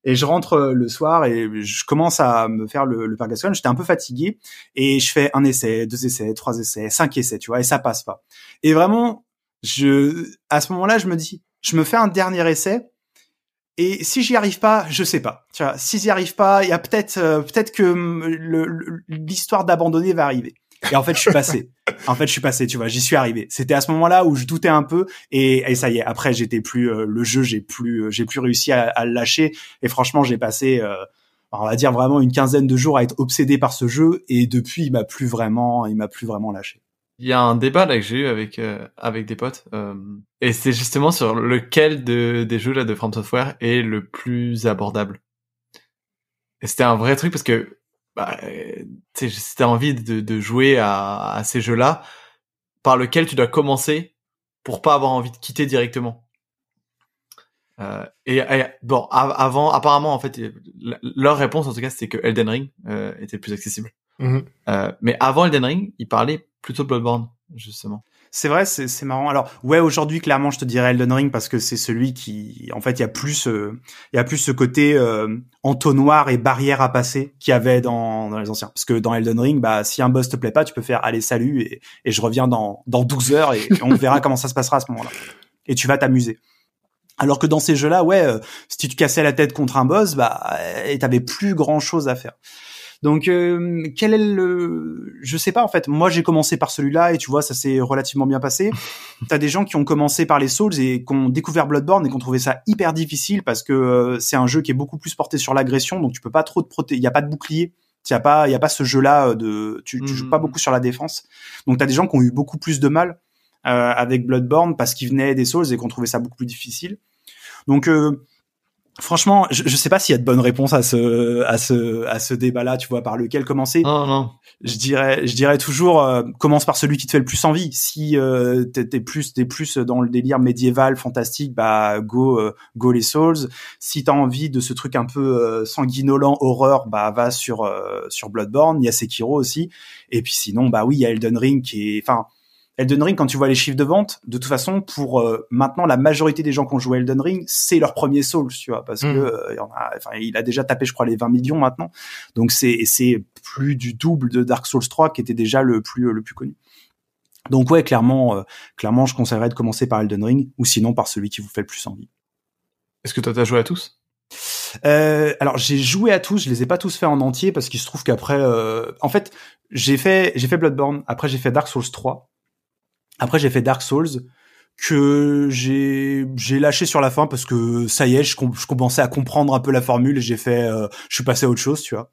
et je rentre euh, le soir et je commence à me faire le, le. J'étais un peu fatigué et je fais un essai, deux essais, trois essais, cinq essais, tu vois, et ça passe pas. Et vraiment, je, à ce moment-là, je me dis, je me fais un dernier essai. Et si j'y arrive pas, je sais pas. Tu vois, si j'y arrive pas, il y a peut-être, euh, peut-être que l'histoire d'abandonner va arriver. Et en fait, je suis passé. en fait, je suis passé, tu vois, j'y suis arrivé. C'était à ce moment-là où je doutais un peu et, ça y est. Après, j'étais plus euh, le jeu, j'ai plus, euh, j'ai plus réussi à, le lâcher. Et franchement, j'ai passé, euh, on va dire vraiment une quinzaine de jours à être obsédé par ce jeu. Et depuis, il m'a plus vraiment, il m'a plus vraiment lâché. Il y a un débat là que j'ai eu avec avec des potes et c'est justement sur lequel de, des jeux là de From Software est le plus abordable. Et c'était un vrai truc parce que bah, si t'as envie de, de jouer à, à ces jeux-là, par lequel tu dois commencer pour pas avoir envie de quitter directement. Euh, et, bon, avant, apparemment, en fait, leur réponse en tout cas, c'était que Elden Ring euh, était plus accessible. Mm-hmm. Euh, mais avant Elden Ring, ils parlaient plutôt de Bloodborne, justement. C'est vrai, c'est marrant. Alors ouais, aujourd'hui clairement, je te dirais Elden Ring parce que c'est celui qui, en fait, il y a plus, euh, il y a plus ce côté euh, entonnoir et barrière à passer qu'il y avait dans, dans les anciens. Parce que dans Elden Ring, bah si un boss te plaît pas, tu peux faire allez salut et, et je reviens dans dans 12 heures et, on verra comment ça se passera à ce moment-là. Et tu vas t'amuser. Alors que dans ces jeux-là, ouais, euh, si tu te cassais la tête contre un boss, bah, et t'avais plus grand chose à faire. Donc, euh, quel est le, je sais pas en fait. Moi, j'ai commencé par celui-là et tu vois, ça s'est relativement bien passé. (laughs) T'as des gens qui ont commencé par les Souls et qui ont découvert Bloodborne et qui ont trouvé ça hyper difficile parce que euh, c'est un jeu qui est beaucoup plus porté sur l'agression, donc tu peux pas trop te protéger. Il y a pas de bouclier. Il y a pas, il y a pas ce jeu-là de, tu, tu joues pas hmm. beaucoup sur la défense. Donc t'as des gens qui ont eu beaucoup plus de mal euh, avec Bloodborne parce qu'ils venaient des Souls et qu'on trouvait ça beaucoup plus difficile. Donc euh, Franchement, je, je sais pas s'il y a de bonnes réponses à ce à ce à ce débat-là, tu vois, par lequel commencer. Non, non. Je dirais, je dirais toujours, euh, commence par celui qui te fait le plus envie. Si euh, t'es plus t'es plus dans le délire médiéval, fantastique, bah go euh, go les Souls. Si t'as envie de ce truc un peu euh, sanguinolent, horreur, bah va sur sur Bloodborne. Il y a Sekiro aussi. Et puis sinon, bah oui, il y a Elden Ring qui est, enfin Elden Ring, quand tu vois les chiffres de vente, de toute façon, pour euh, maintenant la majorité des gens qui ont joué Elden Ring, c'est leur premier Souls, tu vois, parce que hmm. euh, il, a, enfin, il a déjà tapé, je crois, les 20 millions maintenant. Donc c'est c'est plus du double de Dark Souls 3 qui était déjà le plus le plus connu. Donc ouais, clairement, euh, clairement, je conseillerais de commencer par Elden Ring ou sinon par celui qui vous fait le plus envie. Est-ce que toi t'as joué à tous? Euh, alors j'ai joué à tous, je les ai pas tous fait en entier parce qu'il se trouve qu'après, en fait, j'ai fait j'ai fait Bloodborne, après j'ai fait Dark Souls 3 après, j'ai fait Dark Souls que j'ai j'ai lâché sur la fin parce que ça y est, je, je commençais à comprendre un peu la formule et j'ai fait, euh, je suis passé à autre chose, tu vois.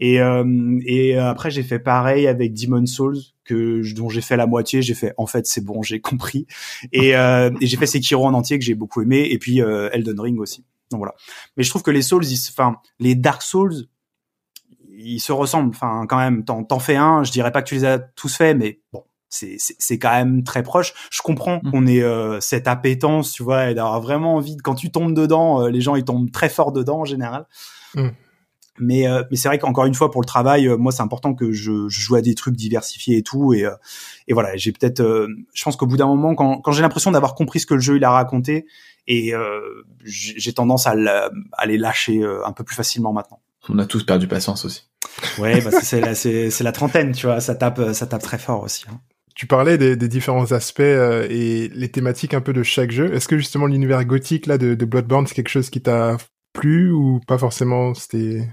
Et euh, et après j'ai fait pareil avec Demon Souls que dont j'ai fait la moitié, j'ai fait en fait c'est bon, j'ai compris. Et, euh, et j'ai fait Sekiro en entier que j'ai beaucoup aimé et puis euh, Elden Ring aussi. Donc voilà. Mais je trouve que les Souls, enfin les Dark Souls, ils se ressemblent. Enfin quand même, t'en fais un, je dirais pas que tu les as tous faits, mais bon c'est quand même très proche. Je comprends mmh. qu'on ait euh, cette appétence, tu vois, et d'avoir vraiment envie de, quand tu tombes dedans, euh, les gens ils tombent très fort dedans en général. Mmh. Mais euh, mais c'est vrai qu'encore une fois pour le travail, moi c'est important que je, je, joue à des trucs diversifiés et tout et et voilà, j'ai peut-être je pense qu'au bout d'un moment quand quand j'ai l'impression d'avoir compris ce que le jeu il a raconté et j'ai tendance à, à les lâcher un peu plus facilement maintenant. On a tous perdu patience aussi. Ouais, parce que c'est la, c'est la trentaine, tu vois, ça tape, ça tape très fort aussi. Hein. Tu parlais des, des différents aspects euh, et les thématiques un peu de chaque jeu. Est-ce que justement l'univers gothique là de, de Bloodborne c'est quelque chose qui t'a plu ou pas forcément? C'était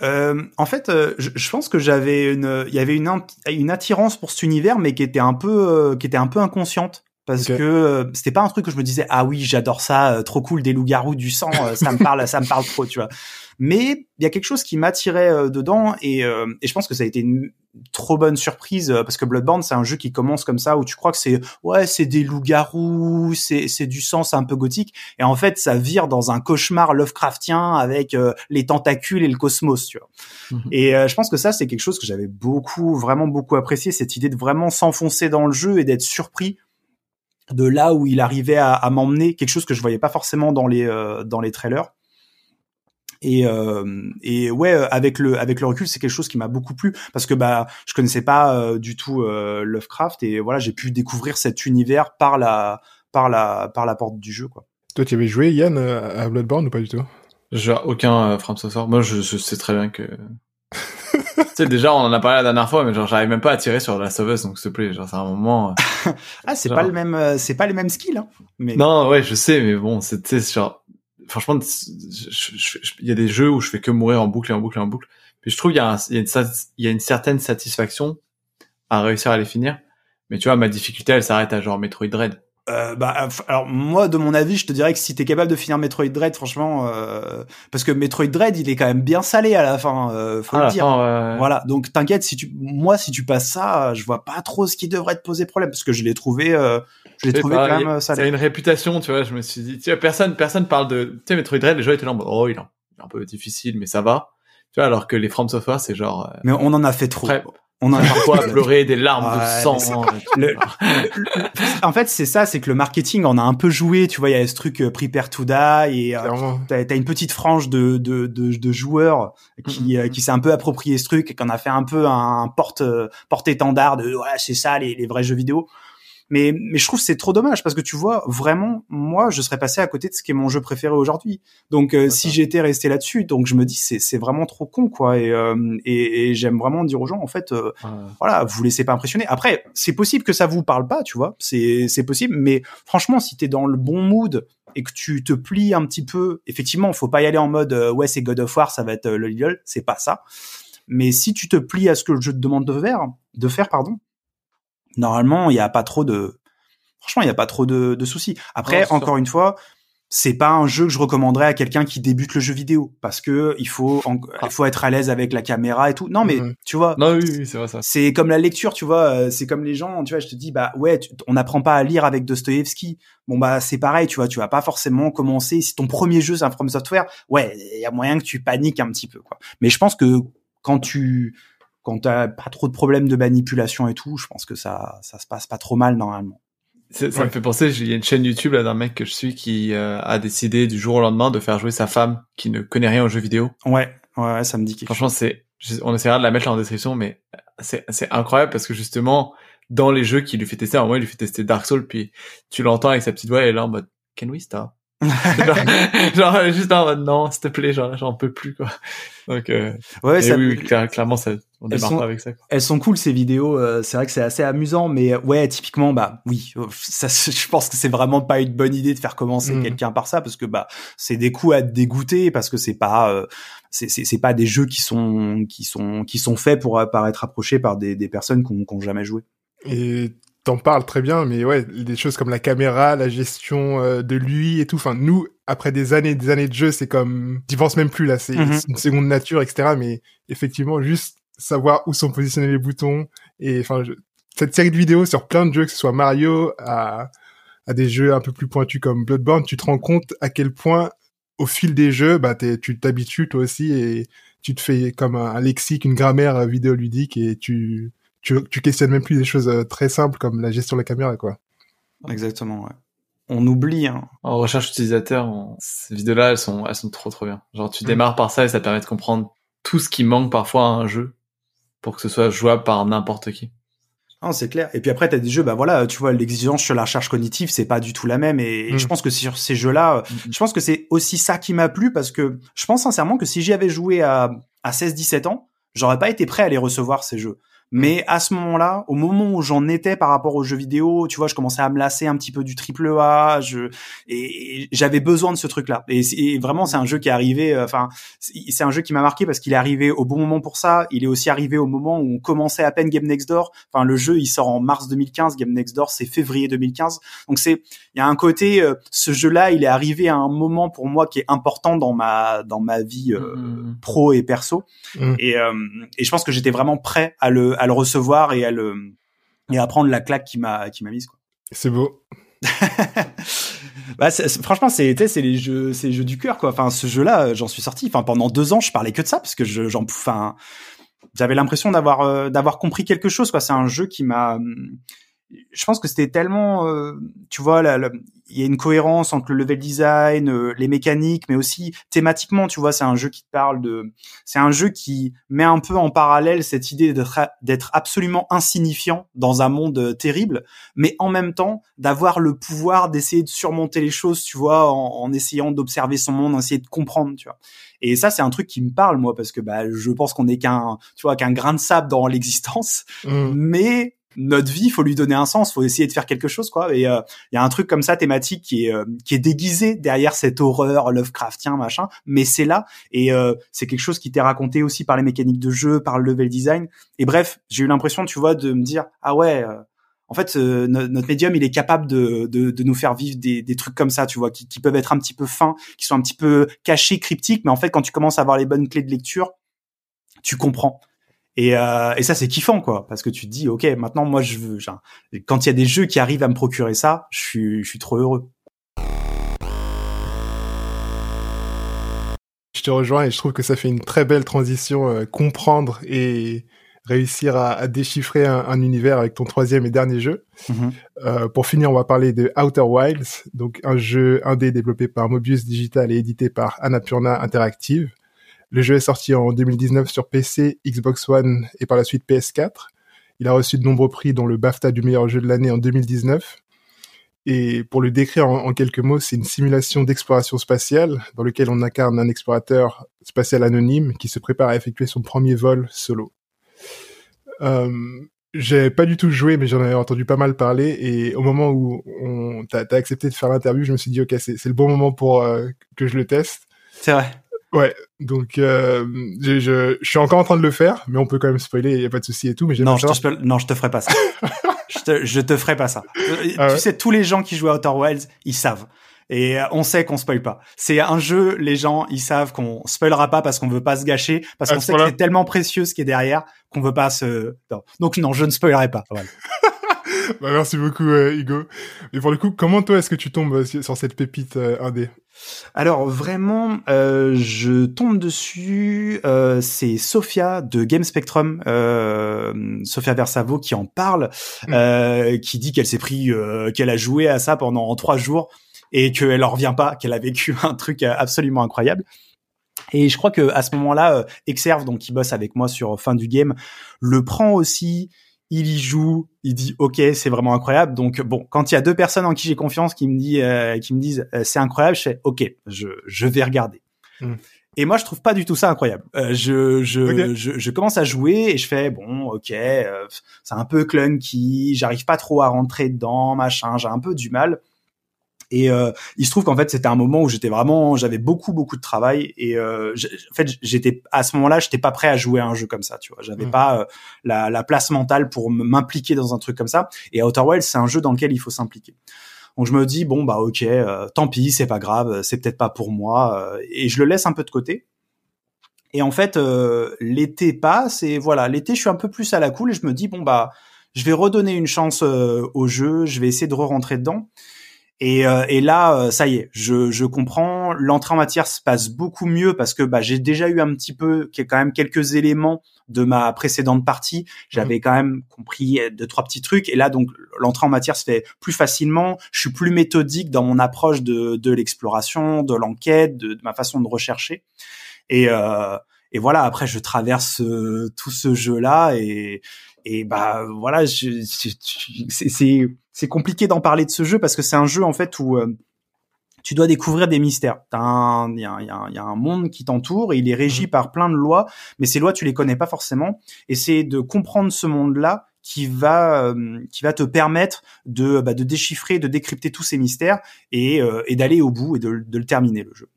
euh, en fait, euh, je, je, pense que j'avais une, il y avait une, une attirance pour cet univers, mais qui était un peu, euh, qui était un peu inconsciente parce que c'était pas un truc que je me disais ah oui j'adore ça, trop cool des loups-garous, du sang, ça me parle, ça me parle trop, tu vois. Mais il y a quelque chose qui m'attirait euh, dedans et, euh, et, je pense que ça a été une trop bonne surprise euh, parce que Bloodborne c'est un jeu qui commence comme ça où tu crois que c'est ouais c'est des loups-garous, c'est c'est du sang, c'est un peu gothique et en fait ça vire dans un cauchemar Lovecraftien avec les tentacules et le cosmos, tu vois. Mhm. Et je pense que ça c'est quelque chose que j'avais beaucoup vraiment beaucoup apprécié cette idée de vraiment s'enfoncer dans le jeu et d'être surpris de là où il arrivait à, à m'emmener, quelque chose que je voyais pas forcément dans les dans les trailers. Et, euh, et ouais, avec le avec le recul, c'est quelque chose qui m'a beaucoup plu parce que bah je connaissais pas euh, du tout euh, Lovecraft et voilà, j'ai pu découvrir cet univers par la par la par la porte du jeu quoi. Toi, tu avais joué Yann à Bloodborne ou pas du tout? J'ai aucun euh, From Moi, je, je sais très bien que (laughs) tu sais, déjà, on en a parlé la dernière fois, mais genre, j'arrive même pas à tirer sur la sauveuse, donc s'il te plaît, genre, c'est un moment. (laughs) ah, c'est pas le même, c'est pas les mêmes skills, hein. Mais... Non, ouais, je sais, mais bon, c'est, genre, franchement, il y a des jeux où je fais que mourir en boucle et en boucle et en boucle. Puis je trouve qu'il y, a il y, a il y a une certaine satisfaction à réussir à les finir. Mais tu vois, ma difficulté, elle s'arrête à genre Metroid Dread. Euh, bah, alors moi, de mon avis, je te dirais que si t'es capable de finir Metroid Dread, franchement, euh, parce que Metroid Dread, il est quand même bien salé à la fin, euh, faut le dire. Voilà, donc t'inquiète, si tu, moi, si tu passes ça, je vois pas trop ce qui devrait te poser problème, parce que je l'ai trouvé, euh, je l'ai trouvé quand même euh, salé. C'est une réputation, tu vois. Je me suis dit, tu vois, personne, personne parle de, tu sais, Metroid Dread, les gens étaient là, oh, il est un peu difficile, mais ça va. Tu vois, alors que les From Software, c'est genre. mais on en a fait trop. on a parfois pleuré des larmes de sang. en fait, c'est ça, c'est que le marketing en a un peu joué. Tu vois, il y a ce truc euh, prepare to die et euh, t'as as une petite frange de de, de, de joueurs qui mm-hmm. euh, qui s'est un peu approprié ce truc et qu'on a fait un peu un porte porte étendard de ouais c'est ça les, les vrais jeux vidéo. Mais, mais je trouve c'est trop dommage parce que tu vois, vraiment, moi, je serais passé à côté de ce qui est mon jeu préféré aujourd'hui. Donc, euh, si j'étais resté là-dessus, donc je me dis, c'est, c'est vraiment trop con, quoi. Et, euh, et, et j'aime vraiment dire aux gens, en fait, euh, voilà, vous laissez pas impressionner. Après, c'est possible que ça vous parle pas, tu vois, c'est, c'est possible. Mais franchement, si t'es dans le bon mood et que tu te plies un petit peu, effectivement, faut pas y aller en mode, ouais, c'est God of War, ça va être le Lidl, c'est pas ça. Mais si tu te plies à ce que je te demande de faire, de faire, pardon, normalement, il n'y a pas trop de, franchement, il n'y a pas trop de, de soucis. Après, encore une fois, c'est pas un jeu que je recommanderais à quelqu'un qui débute le jeu vidéo parce que il faut ah. il faut être à l'aise avec la caméra et tout. Non mais tu vois. Non oui, c'est vrai ça. C'est comme la lecture, tu vois, euh, c'est comme les gens, tu vois, je te dis bah ouais, on n'apprend pas à lire avec Dostoevsky. Bon bah c'est pareil, tu vois, tu vas pas forcément commencer si ton premier jeu c'est un From Software, ouais, il y a moyen que tu paniques un petit peu quoi. Mais je pense que quand tu quand t'as pas trop de problèmes de manipulation et tout, je pense que ça, ça se passe pas trop mal normalement. Ça, me fait penser, il y a une chaîne YouTube là d'un mec que je suis qui euh, a décidé du jour au lendemain de faire jouer sa femme qui ne connaît rien aux jeux vidéo. Ouais, ouais, ça me dit quelque Franchement, c'est, on essaiera de la mettre là en description, mais c'est, c'est incroyable parce que justement, dans les jeux qu'il lui fait tester, à un moment, il lui fait tester Dark Souls, puis tu l'entends avec sa petite voix, et là en mode, can we stop? Genre, juste en mode non, s'il te plaît, genre j'en peux plus quoi. Donc euh, ouais, ça, oui, clairement ça on démarre pas avec ça. Quoi. Elles sont cool ces vidéos, euh, c'est vrai que c'est assez amusant mais ouais, typiquement bah oui, ça (laughs) je pense que c'est vraiment pas une bonne idée de faire commencer mm. quelqu'un par ça parce que bah c'est des coups à te dégoûter parce que c'est pas euh, c'est c'est pas des jeux qui sont qui sont qui sont faits pour pour être approchés par des des personnes qui ont jamais joué. Et t'en parles très bien, mais ouais, des choses comme la caméra, la gestion euh, de lui et tout. Enfin, nous, après des années, des années de jeu, c'est comme, j'y pense même plus là, c'est mhm. une seconde nature, etc. Mais effectivement, juste savoir où sont positionnés les boutons et enfin, cette série de vidéos sur plein de jeux, que ce soit Mario à à des jeux un peu plus pointus comme Bloodborne, tu te rends compte à quel point au fil des jeux, bah tu t'habitues toi aussi et tu te fais comme un, un lexique, une grammaire vidéoludique et tu tu, tu questionnes même plus des choses euh, très simples comme la gestion de la caméra, quoi. Exactement, ouais. On oublie. Hein. En recherche utilisateur, ces vidéos-là, elles sont, elles sont trop trop bien. Genre, tu mm. démarres par ça et ça te permet de comprendre tout ce qui manque parfois à un jeu pour que ce soit jouable par n'importe qui. Non, c'est clair. Et puis après, t'as des jeux, bah voilà, tu vois, l'exigence sur la recherche cognitive, c'est pas du tout la même. Et, mm. je pense que sur ces jeux-là, mm, je pense que c'est aussi ça qui m'a plu parce que je pense sincèrement que si j'y avais joué à, à 16-17 ans, j'aurais pas été prêt à les recevoir ces jeux. Mais à ce moment-là, au moment où j'en étais par rapport aux jeux vidéo, tu vois, je commençais à me lasser un petit peu du triple A, je, et, j'avais besoin de ce truc-là. Et, vraiment, c'est un jeu qui est arrivé, euh, enfin, c'est un jeu qui m'a marqué parce qu'il est arrivé au bon moment pour ça. Il est aussi arrivé au moment où on commençait à peine Game Next Door. Enfin, le jeu, il sort en mars 2015. Game Next Door, c'est février 2015. Donc c'est, il y a un côté, euh, ce jeu-là, il est arrivé à un moment pour moi qui est important dans ma dans ma vie euh, mmh. pro et perso. Mmh. Et, et je pense que j'étais vraiment prêt à le à le recevoir et à le et à prendre la claque qui m'a qui m'a mise quoi. C'est beau. (laughs) bah, franchement, c'est c'est les jeux, c'est les jeux du cœur quoi. Enfin, ce jeu-là, j'en suis sorti. Enfin, pendant deux ans, je parlais que de ça parce que j'en, enfin, j'avais l'impression d'avoir euh, d'avoir compris quelque chose quoi. C'est un jeu qui m'a je pense que c'était tellement, euh, tu vois, il y a une cohérence entre le level design, euh, les mécaniques, mais aussi thématiquement, tu vois, c'est un jeu qui te parle de, c'est un jeu qui met un peu en parallèle cette idée d'être absolument insignifiant dans un monde euh, terrible, mais en même temps d'avoir le pouvoir d'essayer de surmonter les choses, tu vois, en, essayant d'observer son monde, en essayant de comprendre, tu vois. Et ça, c'est un truc qui me parle moi parce que bah, je pense qu'on est qu'un, tu vois, qu'un grain de sable dans l'existence, mmh. mais notre vie, faut lui donner un sens, faut essayer de faire quelque chose, quoi. Et il euh, y a un truc comme ça thématique qui est euh, qui est déguisé derrière cette horreur Lovecraftien machin, mais c'est là et euh, c'est quelque chose qui t'est raconté aussi par les mécaniques de jeu, par le level design. Et bref, j'ai eu l'impression, tu vois, de me dire ah ouais. en fait, notre médium, il est capable de, de, de nous faire vivre des, des, trucs comme ça, tu vois, qui, qui peuvent être un petit peu fins, qui sont un petit peu cachés, cryptiques, mais en fait, quand tu commences à avoir les bonnes clés de lecture, tu comprends. Et, euh, et ça, c'est kiffant, quoi, parce que tu te dis, ok, maintenant, moi, je veux. Genre, quand il y a des jeux qui arrivent à me procurer ça, je suis, je suis trop heureux. Je te rejoins et je trouve que ça fait une très belle transition, euh, comprendre et réussir à, déchiffrer un, univers avec ton troisième et dernier jeu. Mhm. Euh, pour finir, on va parler de Outer Wilds, donc un jeu indé développé par Mobius Digital et édité par Annapurna Interactive. Le jeu est sorti en 2019 sur PC, Xbox One et par la suite PS4. Il a reçu de nombreux prix, dont le BAFTA du meilleur jeu de l'année en 2019. Et pour le décrire en, quelques mots, c'est une simulation d'exploration spatiale dans lequel on incarne un explorateur spatial anonyme qui se prépare à effectuer son premier vol solo. Euh, j'ai pas du tout joué, mais j'en avais entendu pas mal parler. Et au moment où t'as as accepté de faire l'interview, je me suis dit ok, c'est le bon moment pour euh, que je le teste. C'est vrai. Ouais, donc euh, je, je, je, suis encore en train de le faire, mais on peut quand même spoiler, il y a pas de souci et tout. Mais non, je te, non, je te ferai pas ça. (laughs) je, te, je te ferai pas ça. Ah tu sais, tous les gens qui jouent à Outer Wilds, ils savent. Et euh, on sait qu'on spoil pas. C'est un jeu, les gens, ils savent qu'on spoilera pas parce qu'on veut pas se gâcher, parce qu'on sait que c'est tellement précieux ce qui est derrière qu'on veut pas se. Donc non, je ne spoilerai pas. (laughs) (laughs) bah, merci beaucoup euh, Hugo. Et pour le coup, comment toi est-ce que tu tombes sur cette pépite euh, indé? Alors vraiment, euh, je tombe dessus. Euh, c'est Sophia de Game Spectrum, euh, Sophia Versavo qui en parle, mm. euh, qui dit qu'elle s'est pris, euh, qu'elle a joué à ça pendant trois jours et qu'elle en revient pas, qu'elle a vécu (laughs) un truc absolument incroyable. Et je crois que à ce moment-là, Exerve, donc qui bosse avec moi sur fin du game, le prend aussi il y joue, il dit ok c'est vraiment incroyable. Donc bon, quand il y a deux personnes en qui j'ai confiance qui me dit, euh, qui me disent euh, c'est incroyable, je fais ok, je, je vais regarder. Hmm. Et moi je trouve pas du tout ça incroyable. Euh, je, je, je, je, commence à jouer et je fais bon ok, c'est un peu clunky, j'arrive pas trop à rentrer dedans, machin, j'ai un peu du mal. Et euh, il se trouve qu'en fait c'était un moment où j'étais vraiment, j'avais beaucoup beaucoup de travail et euh, en fait j'étais à ce moment-là j'étais pas prêt à jouer à un jeu comme ça, tu vois. J'avais mmh. pas euh, la, la, place mentale pour m'impliquer dans un truc comme ça. Et Outer Wilds c'est un jeu dans lequel il faut s'impliquer. Donc je me dis bon bah ok, euh, tant pis, c'est pas grave, c'est peut-être pas pour moi et je le laisse un peu de côté. Et en fait l'été passe et voilà l'été je suis un peu plus à la cool et je me dis bon bah je vais redonner une chance au jeu, je vais essayer de re-rentrer dedans. Et, euh, et là, euh, ça y est, je, je comprends. L'entrée en matière se passe beaucoup mieux parce que bah, j'ai déjà eu un petit peu, quand même quelques éléments de ma précédente partie. J'avais mmh. quand même compris deux trois petits trucs. Et là, donc, l'entrée en matière se fait plus facilement. Je suis plus méthodique dans mon approche de, de l'exploration, de l'enquête, de, de, ma façon de rechercher. Et, euh, et voilà. Après, je traverse euh, tout ce jeu-là et et bah voilà, c'est c'est compliqué d'en parler de ce jeu parce que c'est un jeu en fait où euh, tu dois découvrir des mystères. Il y, a, y, a, y a un monde qui t'entoure et il est régi mmh. par plein de lois, mais ces lois tu les connais pas forcément. Et c'est de comprendre ce monde-là qui va euh, qui va te permettre de bah, de déchiffrer, de décrypter tous ces mystères et, euh, et d'aller au bout et de, de le terminer le jeu.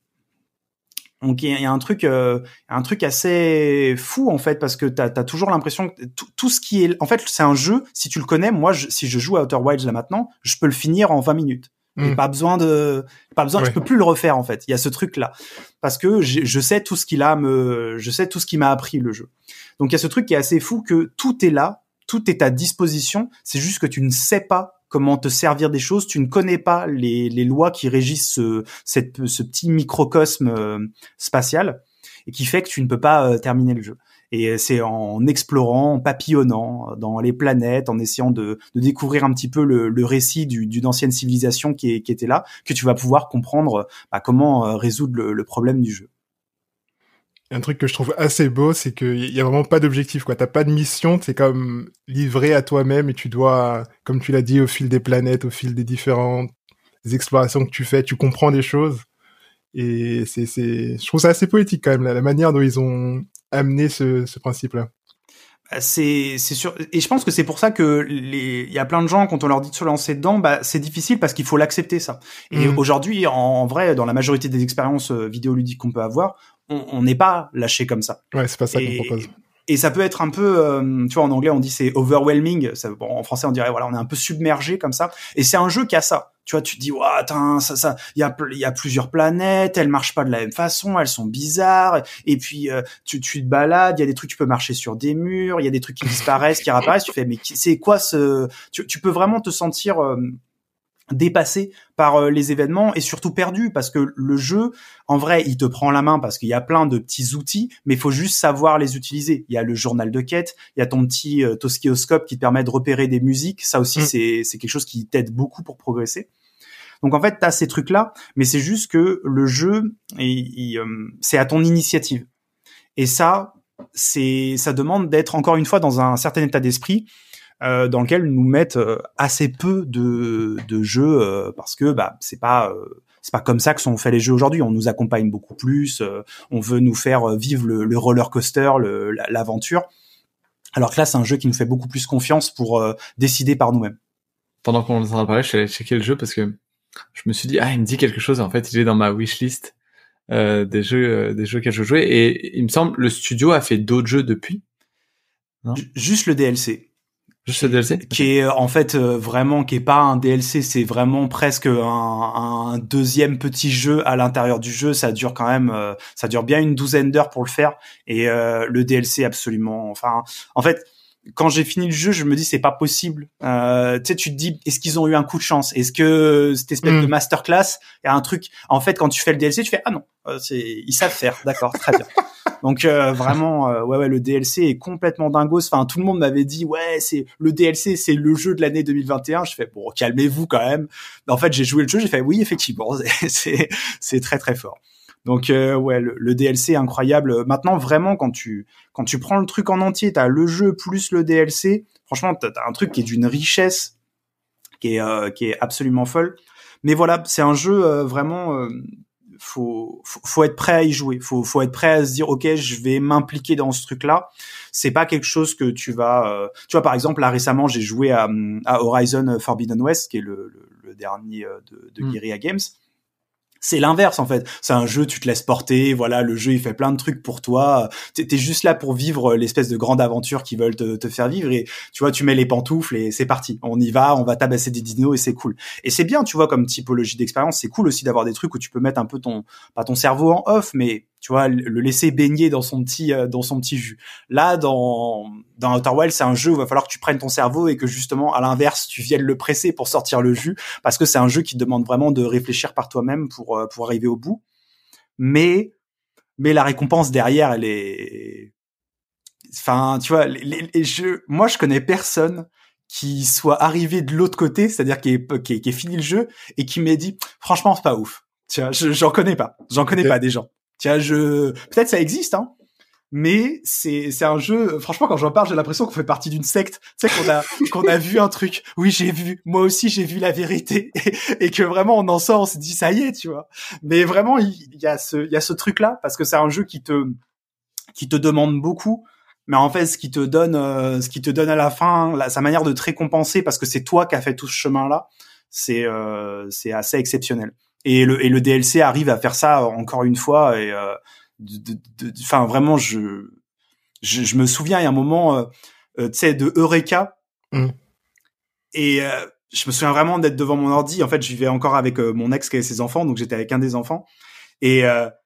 Donc il y, a un truc, euh, un truc assez fou en fait parce que t'as as toujours l'impression que tout, ce qui est, en fait, c'est un jeu. Si tu le connais, moi, si je joue à Outer Wilds là maintenant, je peux le finir en 20 minutes. Mm. Pas besoin de, pas besoin. Je peux plus le refaire en fait. Il y a ce truc là parce que je sais tout ce qu'il a me, je sais tout ce qui m'a appris le jeu. Donc il y a ce truc qui est assez fou que tout est là, tout est à disposition. C'est juste que tu ne sais pas comment te servir des choses, tu ne connais pas les, les lois qui régissent ce, cette, ce petit microcosme euh, spatial et qui fait que tu ne peux pas euh, terminer le jeu. Et c'est en explorant, en papillonnant dans les planètes, en essayant de, de découvrir un petit peu le, le récit d'une ancienne civilisation qui, qui, était là, que tu vas pouvoir comprendre bah, comment euh, résoudre le, le problème du jeu un truc que je trouve assez beau, c'est qu'il y a vraiment pas d'objectif, quoi. T'as pas de mission, c'est comme livré à toi-même et tu dois, comme tu l'as dit, au fil des planètes, au fil des différentes explorations que tu fais, tu comprends des choses. Et c'est, c'est, je trouve ça assez poétique quand même, la manière dont ils ont amené ce, ce principe-là. Bah, c'est c'est sûr et je pense que c'est pour ça que les il y a plein de gens quand on leur dit de se lancer dedans bah c'est difficile parce qu'il faut l'accepter ça et mmh. aujourd'hui en, vrai dans la majorité des expériences euh, vidéoludiques qu'on peut avoir on n'est pas lâché comme ça. Ouais, c'est pas ça qu'on propose. Et ça peut être un peu, euh, tu vois, en anglais on dit c'est overwhelming. Ça, bon, en français on dirait voilà, on est un peu submergé comme ça. Et c'est un jeu qui a ça. Tu vois, tu te dis, ouais, attends, ça, ça, il y a, il y a plusieurs planètes, elles marchent pas de la même façon, elles sont bizarres. Et puis euh, tu, tu te balades, il y a des trucs, tu peux marcher sur des murs, il y a des trucs qui disparaissent, qui réapparaissent. Tu fais, mais c'est quoi ce Tu, tu peux vraiment te sentir euh, dépassé par euh, les événements et surtout perdu parce que le jeu en vrai il te prend la main parce qu'il y a plein de petits outils mais il faut juste savoir les utiliser. Il y a le journal de quête il y a ton petit euh, qui te permet de repérer des musiques. Ça aussi mm. c'est c'est quelque chose qui t'aide beaucoup pour progresser. Donc en fait tu as ces trucs là mais c'est juste que le jeu euh, c'est à ton initiative. Et ça c'est ça demande d'être encore une fois dans un certain état d'esprit euh, dans lequel nous mettent euh, assez peu de, de jeux euh, parce que bah c'est pas c'est pas comme ça que sont faits les jeux aujourd'hui. On nous accompagne beaucoup plus. on veut nous faire vivre le, le roller coaster, l'aventure. Alors que là, c'est un jeu qui nous fait beaucoup plus confiance pour décider par nous-mêmes. Pendant qu'on est en train de parler, je suis allé checker le jeu parce que je me suis dit ah il me dit quelque chose. En fait, il est dans ma wishlist euh, des jeux des jeux que je jouais et il me semble le studio a fait d'autres jeux depuis. Non? Juste le DLC. Juste le DLC Qui est en fait euh, vraiment qui est pas un DLC, c'est vraiment presque un, un, deuxième petit jeu à l'intérieur du jeu. Ça dure quand même, euh, ça dure bien une douzaine d'heures pour le faire. Et euh, le DLC absolument. Enfin, en fait, quand j'ai fini le jeu, je me dis c'est pas possible. Euh, tu sais, tu te dis est-ce qu'ils ont eu un coup de chance? Est-ce que cette espèce de mm. masterclass, il y a un truc? En fait, quand tu fais le DLC, tu fais ah non, euh, c'est ils savent faire. D'accord, très bien. (laughs) Donc euh, vraiment, euh, ouais ouais, le DLC est complètement dingos. Enfin, tout le monde m'avait dit ouais, c'est le DLC, c'est le jeu de l'année 2021. Je fais bon, calmez-vous quand même. En fait, j'ai joué le jeu, j'ai fait oui, effectivement, (laughs) c'est très très fort. Donc euh, ouais, le, DLC est incroyable. Maintenant, vraiment, quand tu quand tu prends le truc en entier, t'as le jeu plus le DLC. Franchement, t'as as un truc qui est d'une richesse qui est qui est absolument folle. Mais voilà, c'est un jeu vraiment. Faut, faut, faut être prêt à y jouer. Faut faut être prêt à se dire ok, je vais m'impliquer dans ce truc-là. C'est pas quelque chose que tu vas. tu vois, par exemple, là récemment, j'ai joué à, à, Horizon Forbidden West, qui est le, le, dernier de, de mm. Guerrilla Games c'est l'inverse en fait. C'est un jeu, tu te laisses porter, voilà, le jeu il fait plein de trucs pour toi. T'es es juste là pour vivre l'espèce de grande aventure qu'ils veulent te, te, faire vivre et tu vois, tu mets les pantoufles et c'est parti. On y va, on va tabasser des dinos et c'est cool. Et c'est bien, tu vois, comme typologie d'expérience, c'est cool aussi d'avoir des trucs où tu peux mettre un peu ton, pas ton cerveau en off, mais tu vois, le laisser baigner dans son petit euh, dans son petit jus. Là, dans dans Outer Wilds, c'est un jeu où il va falloir que tu prennes ton cerveau et que justement, à l'inverse, tu viennes le presser pour sortir le jus, parce que c'est un jeu qui te demande vraiment de réfléchir par toi-même pour euh, pour arriver au bout. Mais mais la récompense derrière, elle est, enfin, tu vois, les, les, jeux. Moi, je connais personne qui soit arrivé de l'autre côté, c'est-à-dire qui est, qui, est, fini le jeu et qui m'ait dit, franchement, c'est pas ouf. Tu vois, j'en connais pas. J'en connais pas des gens. Tiens, je peut-être ça existe, hein. Mais c'est c'est un jeu. Franchement, quand j'en parle, j'ai l'impression qu'on fait partie d'une secte. Tu sais qu'on a (laughs) qu'on a vu un truc. Oui, j'ai vu. Moi aussi, j'ai vu la vérité et, que vraiment on en sort, on se dit ça y est, tu vois. Mais vraiment, il, y a ce il y a ce truc là parce que c'est un jeu qui te qui te demande beaucoup mais en fait ce qui te donne euh, ce qui te donne à la fin la, sa manière de te récompenser parce que c'est toi qui as fait tout ce chemin là c'est euh, c'est assez exceptionnel et le, et le DLC arrive à faire ça encore une fois. Et euh, enfin vraiment, je, je, je me souviens il y a un moment, euh, euh tu sais, de Eureka. Mm. Et euh, je me souviens vraiment d'être devant mon ordi. En fait, je vivais encore avec mon ex qui avait ses enfants, donc j'étais avec un des enfants. Et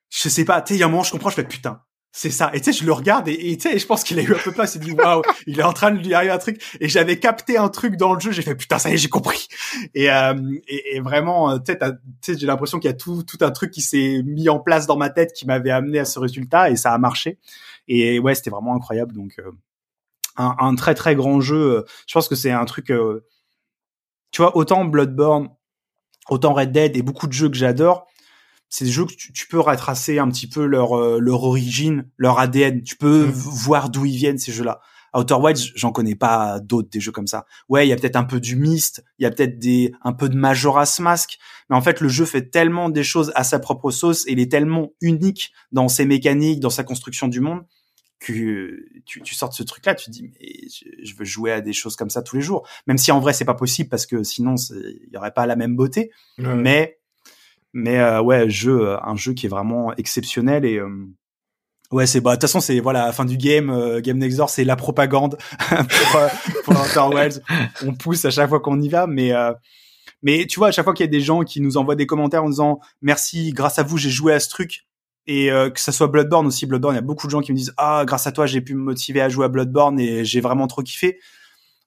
je sais pas, tu sais, il y a un moment, je comprends, je fais putain, c'est ça. Et tu sais, je le regarde et tu sais, je pense qu'il a eu un peu peur. Il dit waouh, il est en train de lui arriver un truc. Et j'avais capté un truc dans le jeu. J'ai fait putain, ça y est, j'ai compris. Et, euh, et, vraiment, euh, tu sais, j'ai l'impression qu'il y a tout, tout un truc qui s'est mis en place dans ma tête qui m'avait amené à ce résultat et ça a marché. Et ouais, c'était vraiment incroyable. Donc euh, un, un, très très grand jeu. Je pense que c'est un truc. Euh, tu vois, autant Bloodborne, autant Red Dead et beaucoup de jeux que j'adore c'est des jeux que tu, peux retracer un petit peu leur euh, leur origine, leur ADN. Tu peux mm. voir d'où ils viennent ces jeux-là. Outer Wilds, j'en connais pas d'autres des jeux comme ça. Ouais, il y a peut-être un peu du Myst, il y a peut-être des un peu de Majora's Mask, mais en fait le jeu fait tellement des choses à sa propre sauce et il est tellement unique dans ses mécaniques, dans sa construction du monde que tu, tu sors de ce truc-là, tu te dis mais je, veux jouer à des choses comme ça tous les jours, même si en vrai c'est pas possible parce que sinon il y aurait pas la même beauté, mais mais euh, ouais, jeu, euh, un jeu qui est vraiment exceptionnel et euh, ouais, c'est bah de toute façon c'est voilà fin du game. game Next Door, c'est la propagande (laughs) pour, pour Outer On pousse à chaque fois qu'on y va, mais mais tu vois à chaque fois qu'il y a des gens qui nous envoient des commentaires en disant merci, grâce à vous j'ai joué à ce truc et que ça soit Bloodborne aussi Bloodborne, il y a beaucoup de gens qui me disent ah grâce à toi j'ai pu me motiver à jouer à Bloodborne et j'ai vraiment trop kiffé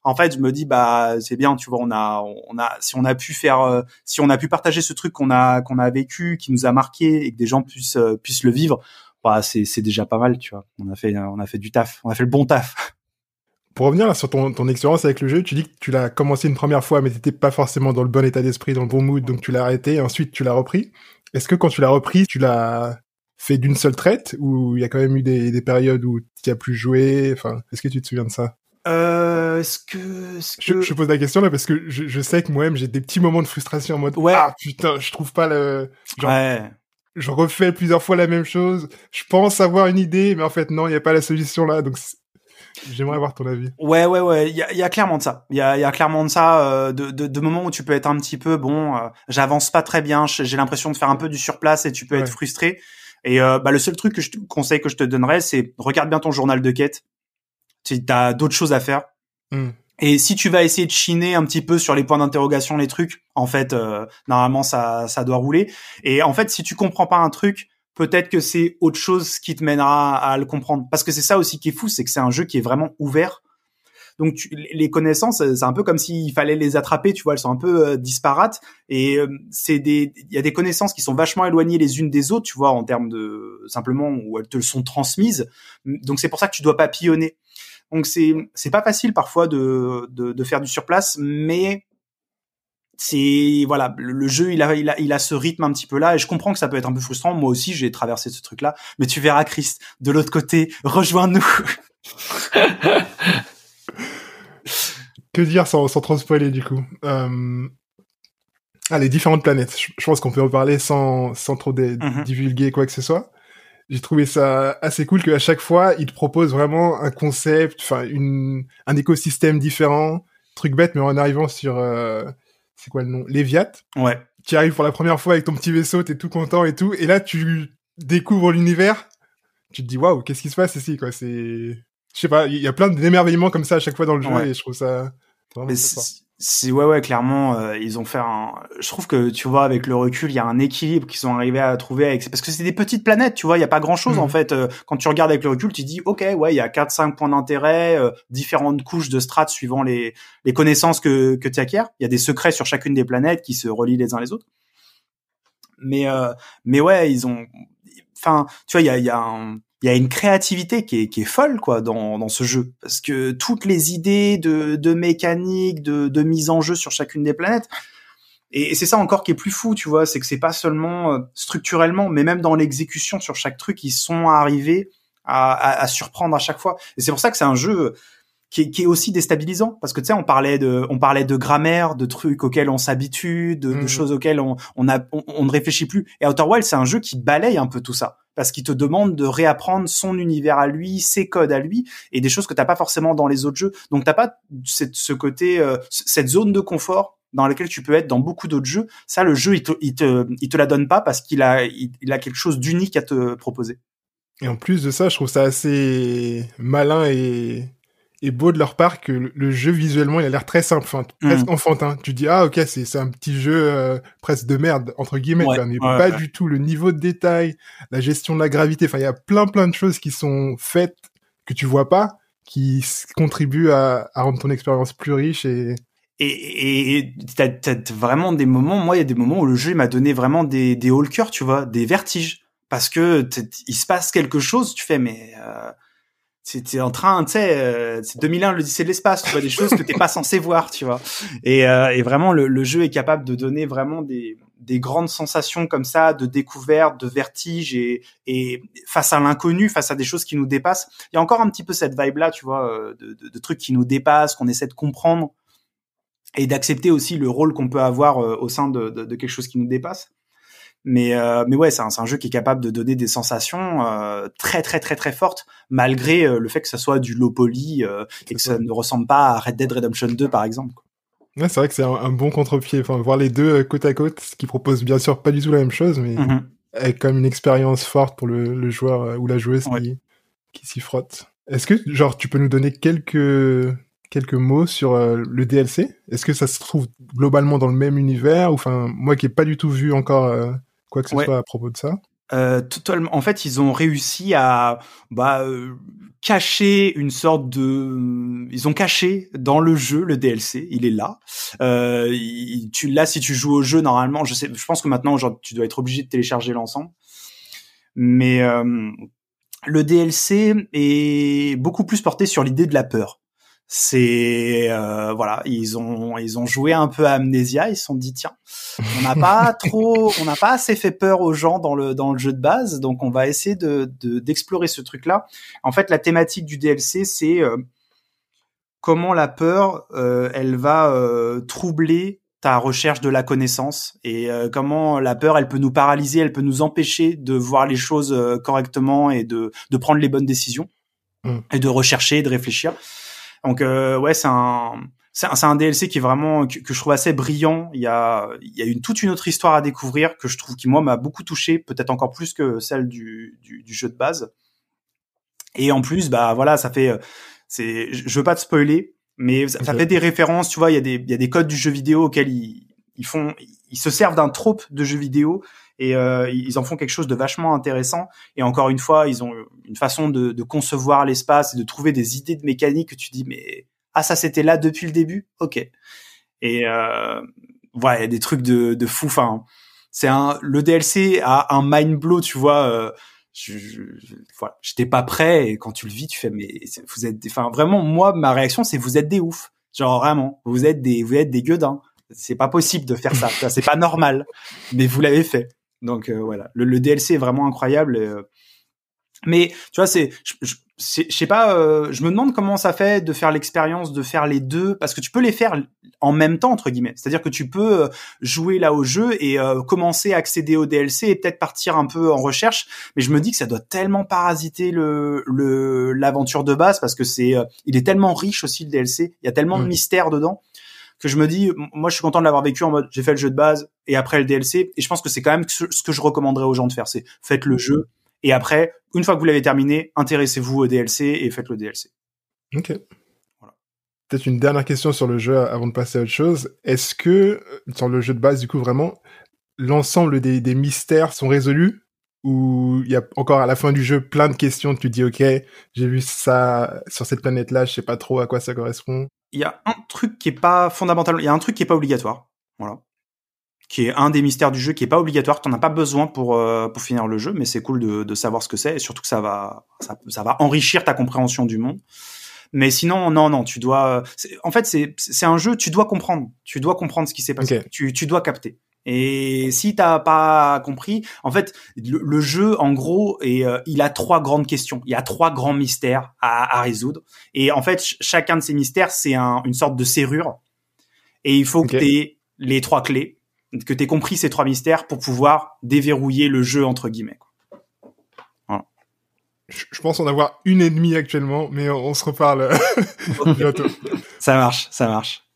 En fait, je me dis bah c'est bien, tu vois, on a on a si on a pu faire euh, si on a pu partager ce truc qu'on a qu'on a vécu, qui nous a marqué et que des gens puissent euh, puissent le vivre, bah c'est c'est déjà pas mal, tu vois. On a fait on a fait du taf, on a fait le bon taf. (laughs) Pour revenir sur ton, ton expérience avec le jeu, tu dis que tu l'as commencé une première fois, mais t'étais pas forcément dans le bon état d'esprit, dans le bon mood, donc tu l'as arrêté, ensuite tu l'as repris. Est-ce que quand tu l'as repris, tu l'as fait d'une seule traite, ou il y a quand même eu des, des périodes où tu as plus joué? Enfin, est-ce que tu te souviens de ça? Euh, est-ce que, Je, je, pose la question là parce que je, je sais que moi-même j'ai des petits moments de frustration en mode ouais. ah putain je trouve pas le genre, ouais. je refais plusieurs fois la même chose je pense avoir une idée mais en fait non il y a pas la solution là donc J'aimerais avoir ton avis. Ouais, ouais, ouais. Il y a, y a, clairement de ça. Il y a, y a, clairement de ça. Euh, de, de, de, moments où tu peux être un petit peu bon. Euh, J'avance pas très bien. J'ai l'impression de faire un peu du surplace et tu peux être frustré. Et euh, bah, le seul truc que je te conseille que je te donnerais, c'est regarde bien ton journal de quête. Tu as d'autres choses à faire. Mm. Et si tu vas essayer de chiner un petit peu sur les points d'interrogation, les trucs, en fait, euh, normalement ça, ça doit rouler. Et en fait, si tu comprends pas un truc, peut-être que c'est autre chose qui te mènera à le comprendre. Parce que c'est ça aussi qui est fou, c'est que c'est un jeu qui est vraiment ouvert. Donc tu, les connaissances, c'est un peu comme s'il fallait les attraper, tu vois, elles sont un peu euh, disparates et euh, c'est des il y a des connaissances qui sont vachement éloignées les unes des autres, tu vois, en termes de simplement où elles te sont transmises. Donc c'est pour ça que tu dois papillonner. Donc c'est c'est pas facile parfois de, de de faire du surplace, mais c'est voilà le, jeu il a, il a il a ce rythme un petit peu là et je comprends que ça peut être un peu frustrant. Moi aussi j'ai traversé ce truc là mais tu verras Chris de l'autre côté rejoins-nous. (laughs) Que dire sans sans trop spoiler du coup? Euh... ah les différentes planètes. Je, pense qu'on peut en parler sans sans trop mm-hmm. divulguer quoi que ce soit j'ai trouvé ça assez cool qu'à chaque fois il te propose vraiment un concept enfin une un écosystème différent. Truc bête mais en arrivant sur euh c'est quoi le nom? Léviat. Ouais. Qui arrive pour la première fois avec ton petit vaisseau, t'es tout content et tout, et là tu découvres l'univers, tu te dis waouh, qu'est-ce qui se passe ici quoi? C'est, je sais pas, il y a plein d'émerveillements comme ça à chaque fois dans le jeu et je trouve ça vraiment c'est ouais ouais clairement euh, ils ont fait un je trouve que tu vois avec le recul il y a un équilibre qu'ils sont arrivés à trouver avec parce que c'est des petites planètes tu vois il y a pas grand chose en mhm. fait euh, quand tu regardes avec le recul tu dis OK ouais il y a quatre cinq points d'intérêt euh, différentes couches de strates suivant les les connaissances que que tu acquiers il y a des secrets sur chacune des planètes qui se relient les uns les autres mais mais ouais ils ont enfin tu vois il y a il y a un il y a une créativité qui est, qui est folle quoi dans, dans ce jeu parce que toutes les idées de, de mécanique, de, de mise en jeu sur chacune des planètes, et, c'est ça encore qui est plus fou, tu vois, c'est que c'est pas seulement euh, structurellement, mais même dans l'exécution sur chaque truc, ils sont arrivés à, à, à surprendre à chaque fois. Et c'est pour ça que c'est un jeu qui est, qui est, aussi déstabilisant parce que tu sais on parlait de on parlait de grammaire de trucs auxquels on s'habitue de, de, mmh. choses auxquelles on on, a, on, on ne réfléchit plus et Outer Wilds c'est un jeu qui balaye un peu tout ça parce qu'il te demande de réapprendre son univers à lui, ses codes à lui, et des choses que t'as pas forcément dans les autres jeux. Donc t'as pas ce côté, euh, cette zone de confort dans laquelle tu peux être dans beaucoup d'autres jeux. Ça, le jeu, il te, il te, il te la donne pas parce qu'il a, il, a quelque chose d'unique à te proposer. Et en plus de ça, je trouve ça assez malin et et beau de leur part que le, jeu visuellement il a l'air très simple, enfin presque mm. enfantin. Tu dis ah ok c'est c'est un petit jeu euh, presque de merde entre guillemets, mais pas du tout. Le niveau de détail, la gestion de la gravité, enfin il y a plein plein de choses qui sont faites que tu vois pas, qui contribuent à, à rendre ton expérience plus riche et et et t'as as vraiment des moments. Moi il y a des moments où le jeu m'a donné vraiment des des haut tu vois, des vertiges parce que il se passe quelque chose. Tu fais mais euh, c'était en train, tu sais, euh, c'est 2001 l'Odyssée de l'espace, tu vois des choses que t'es pas censé voir, tu vois. Et, euh, et vraiment, le, le, jeu est capable de donner vraiment des, des grandes sensations comme ça, de découverte, de vertige et, et face à l'inconnu, face à des choses qui nous dépassent. Il y a encore un petit peu cette vibe là, tu vois, euh, de, de, de trucs qui nous dépassent, qu'on essaie de comprendre et d'accepter aussi le rôle qu'on peut avoir au sein de, de, quelque chose qui nous dépasse. Mais euh, mais ouais, c'est un, un, jeu qui est capable de donner des sensations euh, très très très très fortes malgré euh, le fait que ça soit du low poly et que ça, ne ressemble pas à Red Dead Redemption 2 par exemple. Ouais, c'est vrai que c'est un, bon contre-pied. Enfin, voir les deux côte à côte, ce qui propose bien sûr pas du tout la même chose, mais mm-hmm. avec quand même une expérience forte pour le, le joueur ou la joueuse qui, qui s'y frotte. Est-ce que genre tu peux nous donner quelques quelques mots sur le DLC Est-ce que ça se trouve globalement dans le même univers? Enfin moi qui ai pas du tout vu encore quoi que ce soit à propos de ça? Euh, totalement. En fait, ils ont réussi à, bah, euh, caché une sorte de, ils ont caché dans le jeu le DLC, il est là. Euh, tu là si tu joues au jeu normalement, je sais, je pense que maintenant genre, tu dois être obligé de télécharger l'ensemble. Mais euh, le DLC est beaucoup plus porté sur l'idée de la peur. C'est euh, voilà, ils ont ils ont joué un peu à Amnesia, ils se sont dit tiens, on n'a pas (laughs) trop, on n'a pas assez fait peur aux gens dans le dans le jeu de base, donc on va essayer de d'explorer ce truc là. En fait, la thématique du DLC c'est euh, comment la peur, euh, elle va troubler ta recherche de la connaissance et comment la peur, elle peut nous paralyser, elle peut nous empêcher de voir les choses correctement et de de prendre les bonnes décisions mmh. et de rechercher, de réfléchir. Donc euh, ouais, c'est un c'est un, DLC qui est vraiment que, je trouve assez brillant. Il y a il y a une toute une autre histoire à découvrir que je trouve qui moi m'a beaucoup touché, peut-être encore plus que celle du, du, du jeu de base. Et en plus, bah voilà, ça fait c'est je veux pas te spoiler, mais ça, fait des références. Tu vois, il y a des il y a des codes du jeu vidéo auxquels ils ils font ils se servent d'un trope de jeu vidéo et euh, ils en font quelque chose de vachement intéressant. Et encore une fois, ils ont une façon de, de concevoir l'espace et de trouver des idées de mécanique que tu dis mais ah ça c'était là depuis le début, ok. Et euh, voilà, des trucs de, de fou. Enfin, c'est un le DLC a un mind blow, tu vois. Euh, je, je, voilà, j'étais pas prêt et quand tu le vis, tu fais mais vous êtes, enfin vraiment moi ma réaction c'est vous êtes des oufs, genre vraiment vous êtes des vous êtes des gueudins. C'est pas possible de faire ça, c'est pas normal, mais vous l'avez fait. Donc euh, voilà, le, le, DLC est vraiment incroyable. Euh, mais tu vois, c'est, je, sais pas, euh, je me demande comment ça fait de faire l'expérience de faire les deux, parce que tu peux les faire en même temps entre guillemets. C'est-à-dire que tu peux jouer là au jeu et commencer à accéder au DLC et peut-être partir un peu en recherche. Mais je me dis que ça doit tellement parasiter le l'aventure de base parce que c'est, il est tellement riche aussi le DLC. Il y a tellement de mystères dedans que je me dis, moi, je suis content de l'avoir vécu en mode, j'ai fait le jeu de base et après le DLC. Et je pense que c'est quand même ce que je recommanderais aux gens de faire, c'est faites le jeu et après, une fois que vous l'avez terminé, intéressez-vous au DLC et faites le DLC. Ok. Voilà. Peut-être une dernière question sur le jeu avant de passer à autre chose. Est-ce que sur le jeu de base, du coup, vraiment, l'ensemble des, des mystères sont résolus ou il y a encore à la fin du jeu plein de questions, tu dis ok, j'ai vu ça sur cette planète-là, je sais pas trop à quoi ça correspond? Il y a un truc qui est pas fondamental, il y a un truc qui est pas obligatoire, voilà, qui est un des mystères du jeu qui est pas obligatoire, t'en as pas besoin pour euh, pour finir le jeu, mais c'est cool de, de savoir ce que c'est et surtout que ça va ça, ça va enrichir ta compréhension du monde. Mais sinon, non, non, tu dois. En fait, c'est c'est un jeu, tu dois comprendre, tu dois comprendre ce qui s'est passé, tu tu dois capter. Et si t'as pas compris, en fait, le, jeu, en gros, et euh, il a trois grandes questions. Il y a trois grands mystères à, à résoudre. Et en fait, chacun de ces mystères, c'est un, une sorte de serrure. Et il faut que tu aies les trois clés, que tu aies compris ces trois mystères pour pouvoir déverrouiller le jeu entre guillemets. Voilà. Je, pense en avoir une et demie actuellement, mais on, on se reparle (laughs) (laughs) bientôt. Ça marche, ça marche.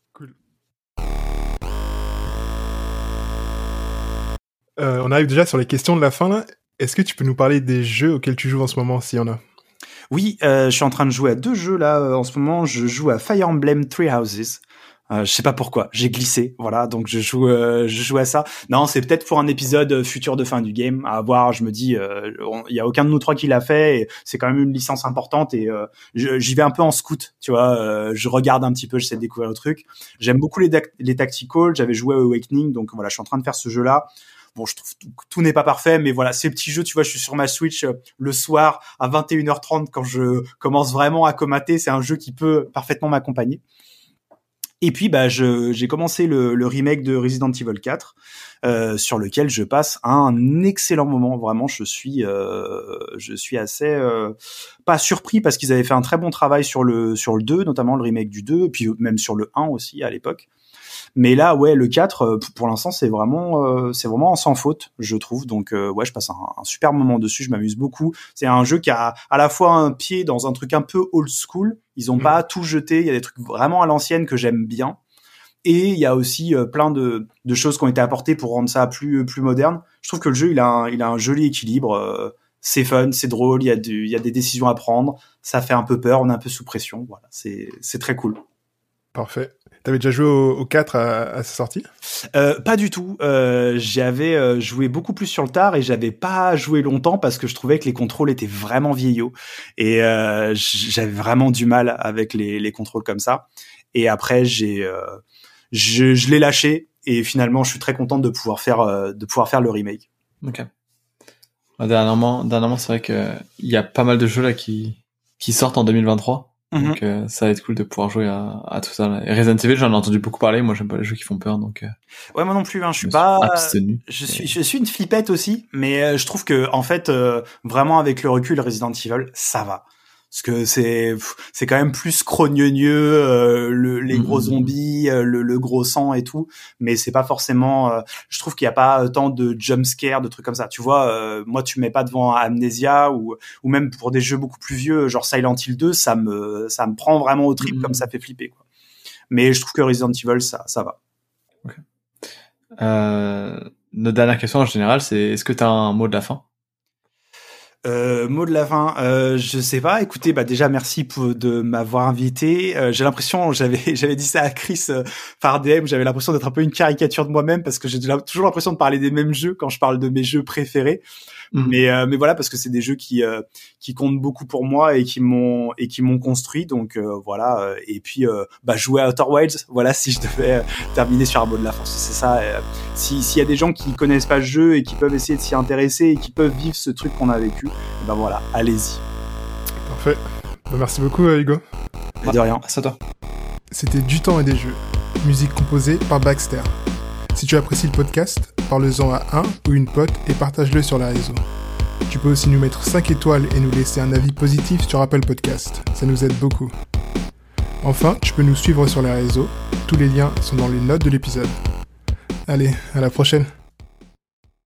Euh, on arrive déjà sur les questions de la fin. Est-ce que tu peux nous parler des jeux auxquels tu joues en ce moment, s'il y en a? Oui, euh, je suis en train de jouer à deux jeux là euh, en ce moment. Je joue à Fire Emblem Three Houses. Euh, je sais pas pourquoi, j'ai glissé, voilà, donc je joue, je joue à ça. Non, c'est peut-être pour un épisode futur de fin du game à voir. Je me dis, il y a aucun de nous trois qui l'a fait, c'est quand même une licence importante et j'y vais un peu en scout, tu vois. je regarde un petit peu, j'essaie de découvrir le truc. J'aime beaucoup les, les tacticals. J'avais joué à Awakening, donc voilà, je suis en train de faire ce jeu-là. Bon, je trouve tout, n'est pas parfait, mais voilà, ces petits jeux, tu vois, je suis sur ma Switch euh, le soir à 21h30 quand je commence vraiment à comater. C'est un jeu qui peut parfaitement m'accompagner. Et puis, bah, j'ai commencé le, le, remake de Resident Evil 4, euh, sur lequel je passe un excellent moment. Vraiment, je suis, euh, je suis assez euh, pas surpris parce qu'ils avaient fait un très bon travail sur le sur le 2, notamment le remake du 2, puis même sur le 1 aussi à l'époque. Mais là, ouais, le 4, euh, pour l'instant, c'est vraiment, euh, c'est vraiment sans faute, je trouve. Donc, euh, ouais, je passe un, super moment dessus. Je m'amuse beaucoup. C'est un jeu qui a à la fois un pied dans un truc un peu old school. Ils ont mm. pas tout jeté. Il y a des trucs vraiment à l'ancienne que j'aime bien. Et il y a aussi plein de, de, choses qui ont été apportées pour rendre ça plus plus moderne. Je trouve que le jeu, il a un, il a un joli équilibre. c'est fun, c'est drôle. Il y a du, il y a des décisions à prendre. Ça fait un peu peur. On est un peu sous pression. Voilà, c'est très cool. Parfait. T'avais déjà joué au, 4 à, sa sortie? Euh, Pas du tout. Euh, j'avais euh, joué beaucoup plus sur le tard et j'avais pas joué longtemps parce que je trouvais que les contrôles étaient vraiment vieillots et euh, j'avais vraiment du mal avec les, les, contrôles comme ça. Et après, j'ai, euh, je, je l'ai lâché et finalement, je suis très contente de pouvoir faire, de pouvoir faire le remake. Ok. Dernièrement, dernièrement, c'est vrai que il y a pas mal de jeux là qui qui sortent en 2023 Mhm. Donc euh, ça va être cool de pouvoir jouer à, à tout ça. Et Resident Evil, j'en ai entendu beaucoup parler. Moi, j'aime pas les jeux qui font peur, donc. Euh, ouais, moi non plus. Hein, je suis pas. Je suis, je suis une flippette aussi, mais euh, je trouve que en fait, vraiment avec le recul, Resident Evil, ça va parce que c'est c'est quand même plus crogneux euh, le, les gros mm-hmm. zombies euh, le, le, gros sang et tout. Mais c'est pas forcément euh, je trouve qu'il y a pas tant de jump scare de trucs comme ça. Tu vois euh, moi tu mets pas devant Amnesia ou ou même pour des jeux beaucoup plus vieux genre Silent Hill 2 ça me ça me prend vraiment au trip comme ça fait flipper quoi. Mais je trouve que Resident Evil ça ça va. Okay. notre dernière question en général c'est est-ce que tu as un mot de la fin? Euh, mot de la fin, euh, je sais pas. Écoutez, bah déjà merci pour, de m'avoir invité. Euh, j'ai l'impression, j'avais (laughs) j'avais dit ça à Chris euh, par DM, j'avais l'impression d'être un peu une caricature de moi-même parce que j'ai toujours l'impression de parler des mêmes jeux quand je parle de mes jeux préférés. Mhm. Mais euh, mais voilà parce que c'est des jeux qui euh, qui comptent beaucoup pour moi et qui m'ont et qui m'ont construit. Donc euh, voilà et puis bah jouer à Outer Wilds (laughs) voilà si je devais terminer sur un mot de la fin. C'est ça si s'il y a des gens qui connaissent pas le jeu et qui peuvent essayer de s'y intéresser et qui peuvent vivre ce truc qu'on a vécu ben voilà allez-y. Parfait. Bah, merci beaucoup Hugo. De rien c'est à toi. C'était du temps et des jeux. Musique composée par Baxter si tu apprécies le podcast, parle-en à un ou une pote et partage-le sur les réseaux. Tu peux aussi nous mettre 5 étoiles et nous laisser un avis positif sur Apple Podcast. Ça nous aide beaucoup. Enfin, tu peux nous suivre sur les réseaux. Tous les liens sont dans les notes de l'épisode. Allez, à la prochaine.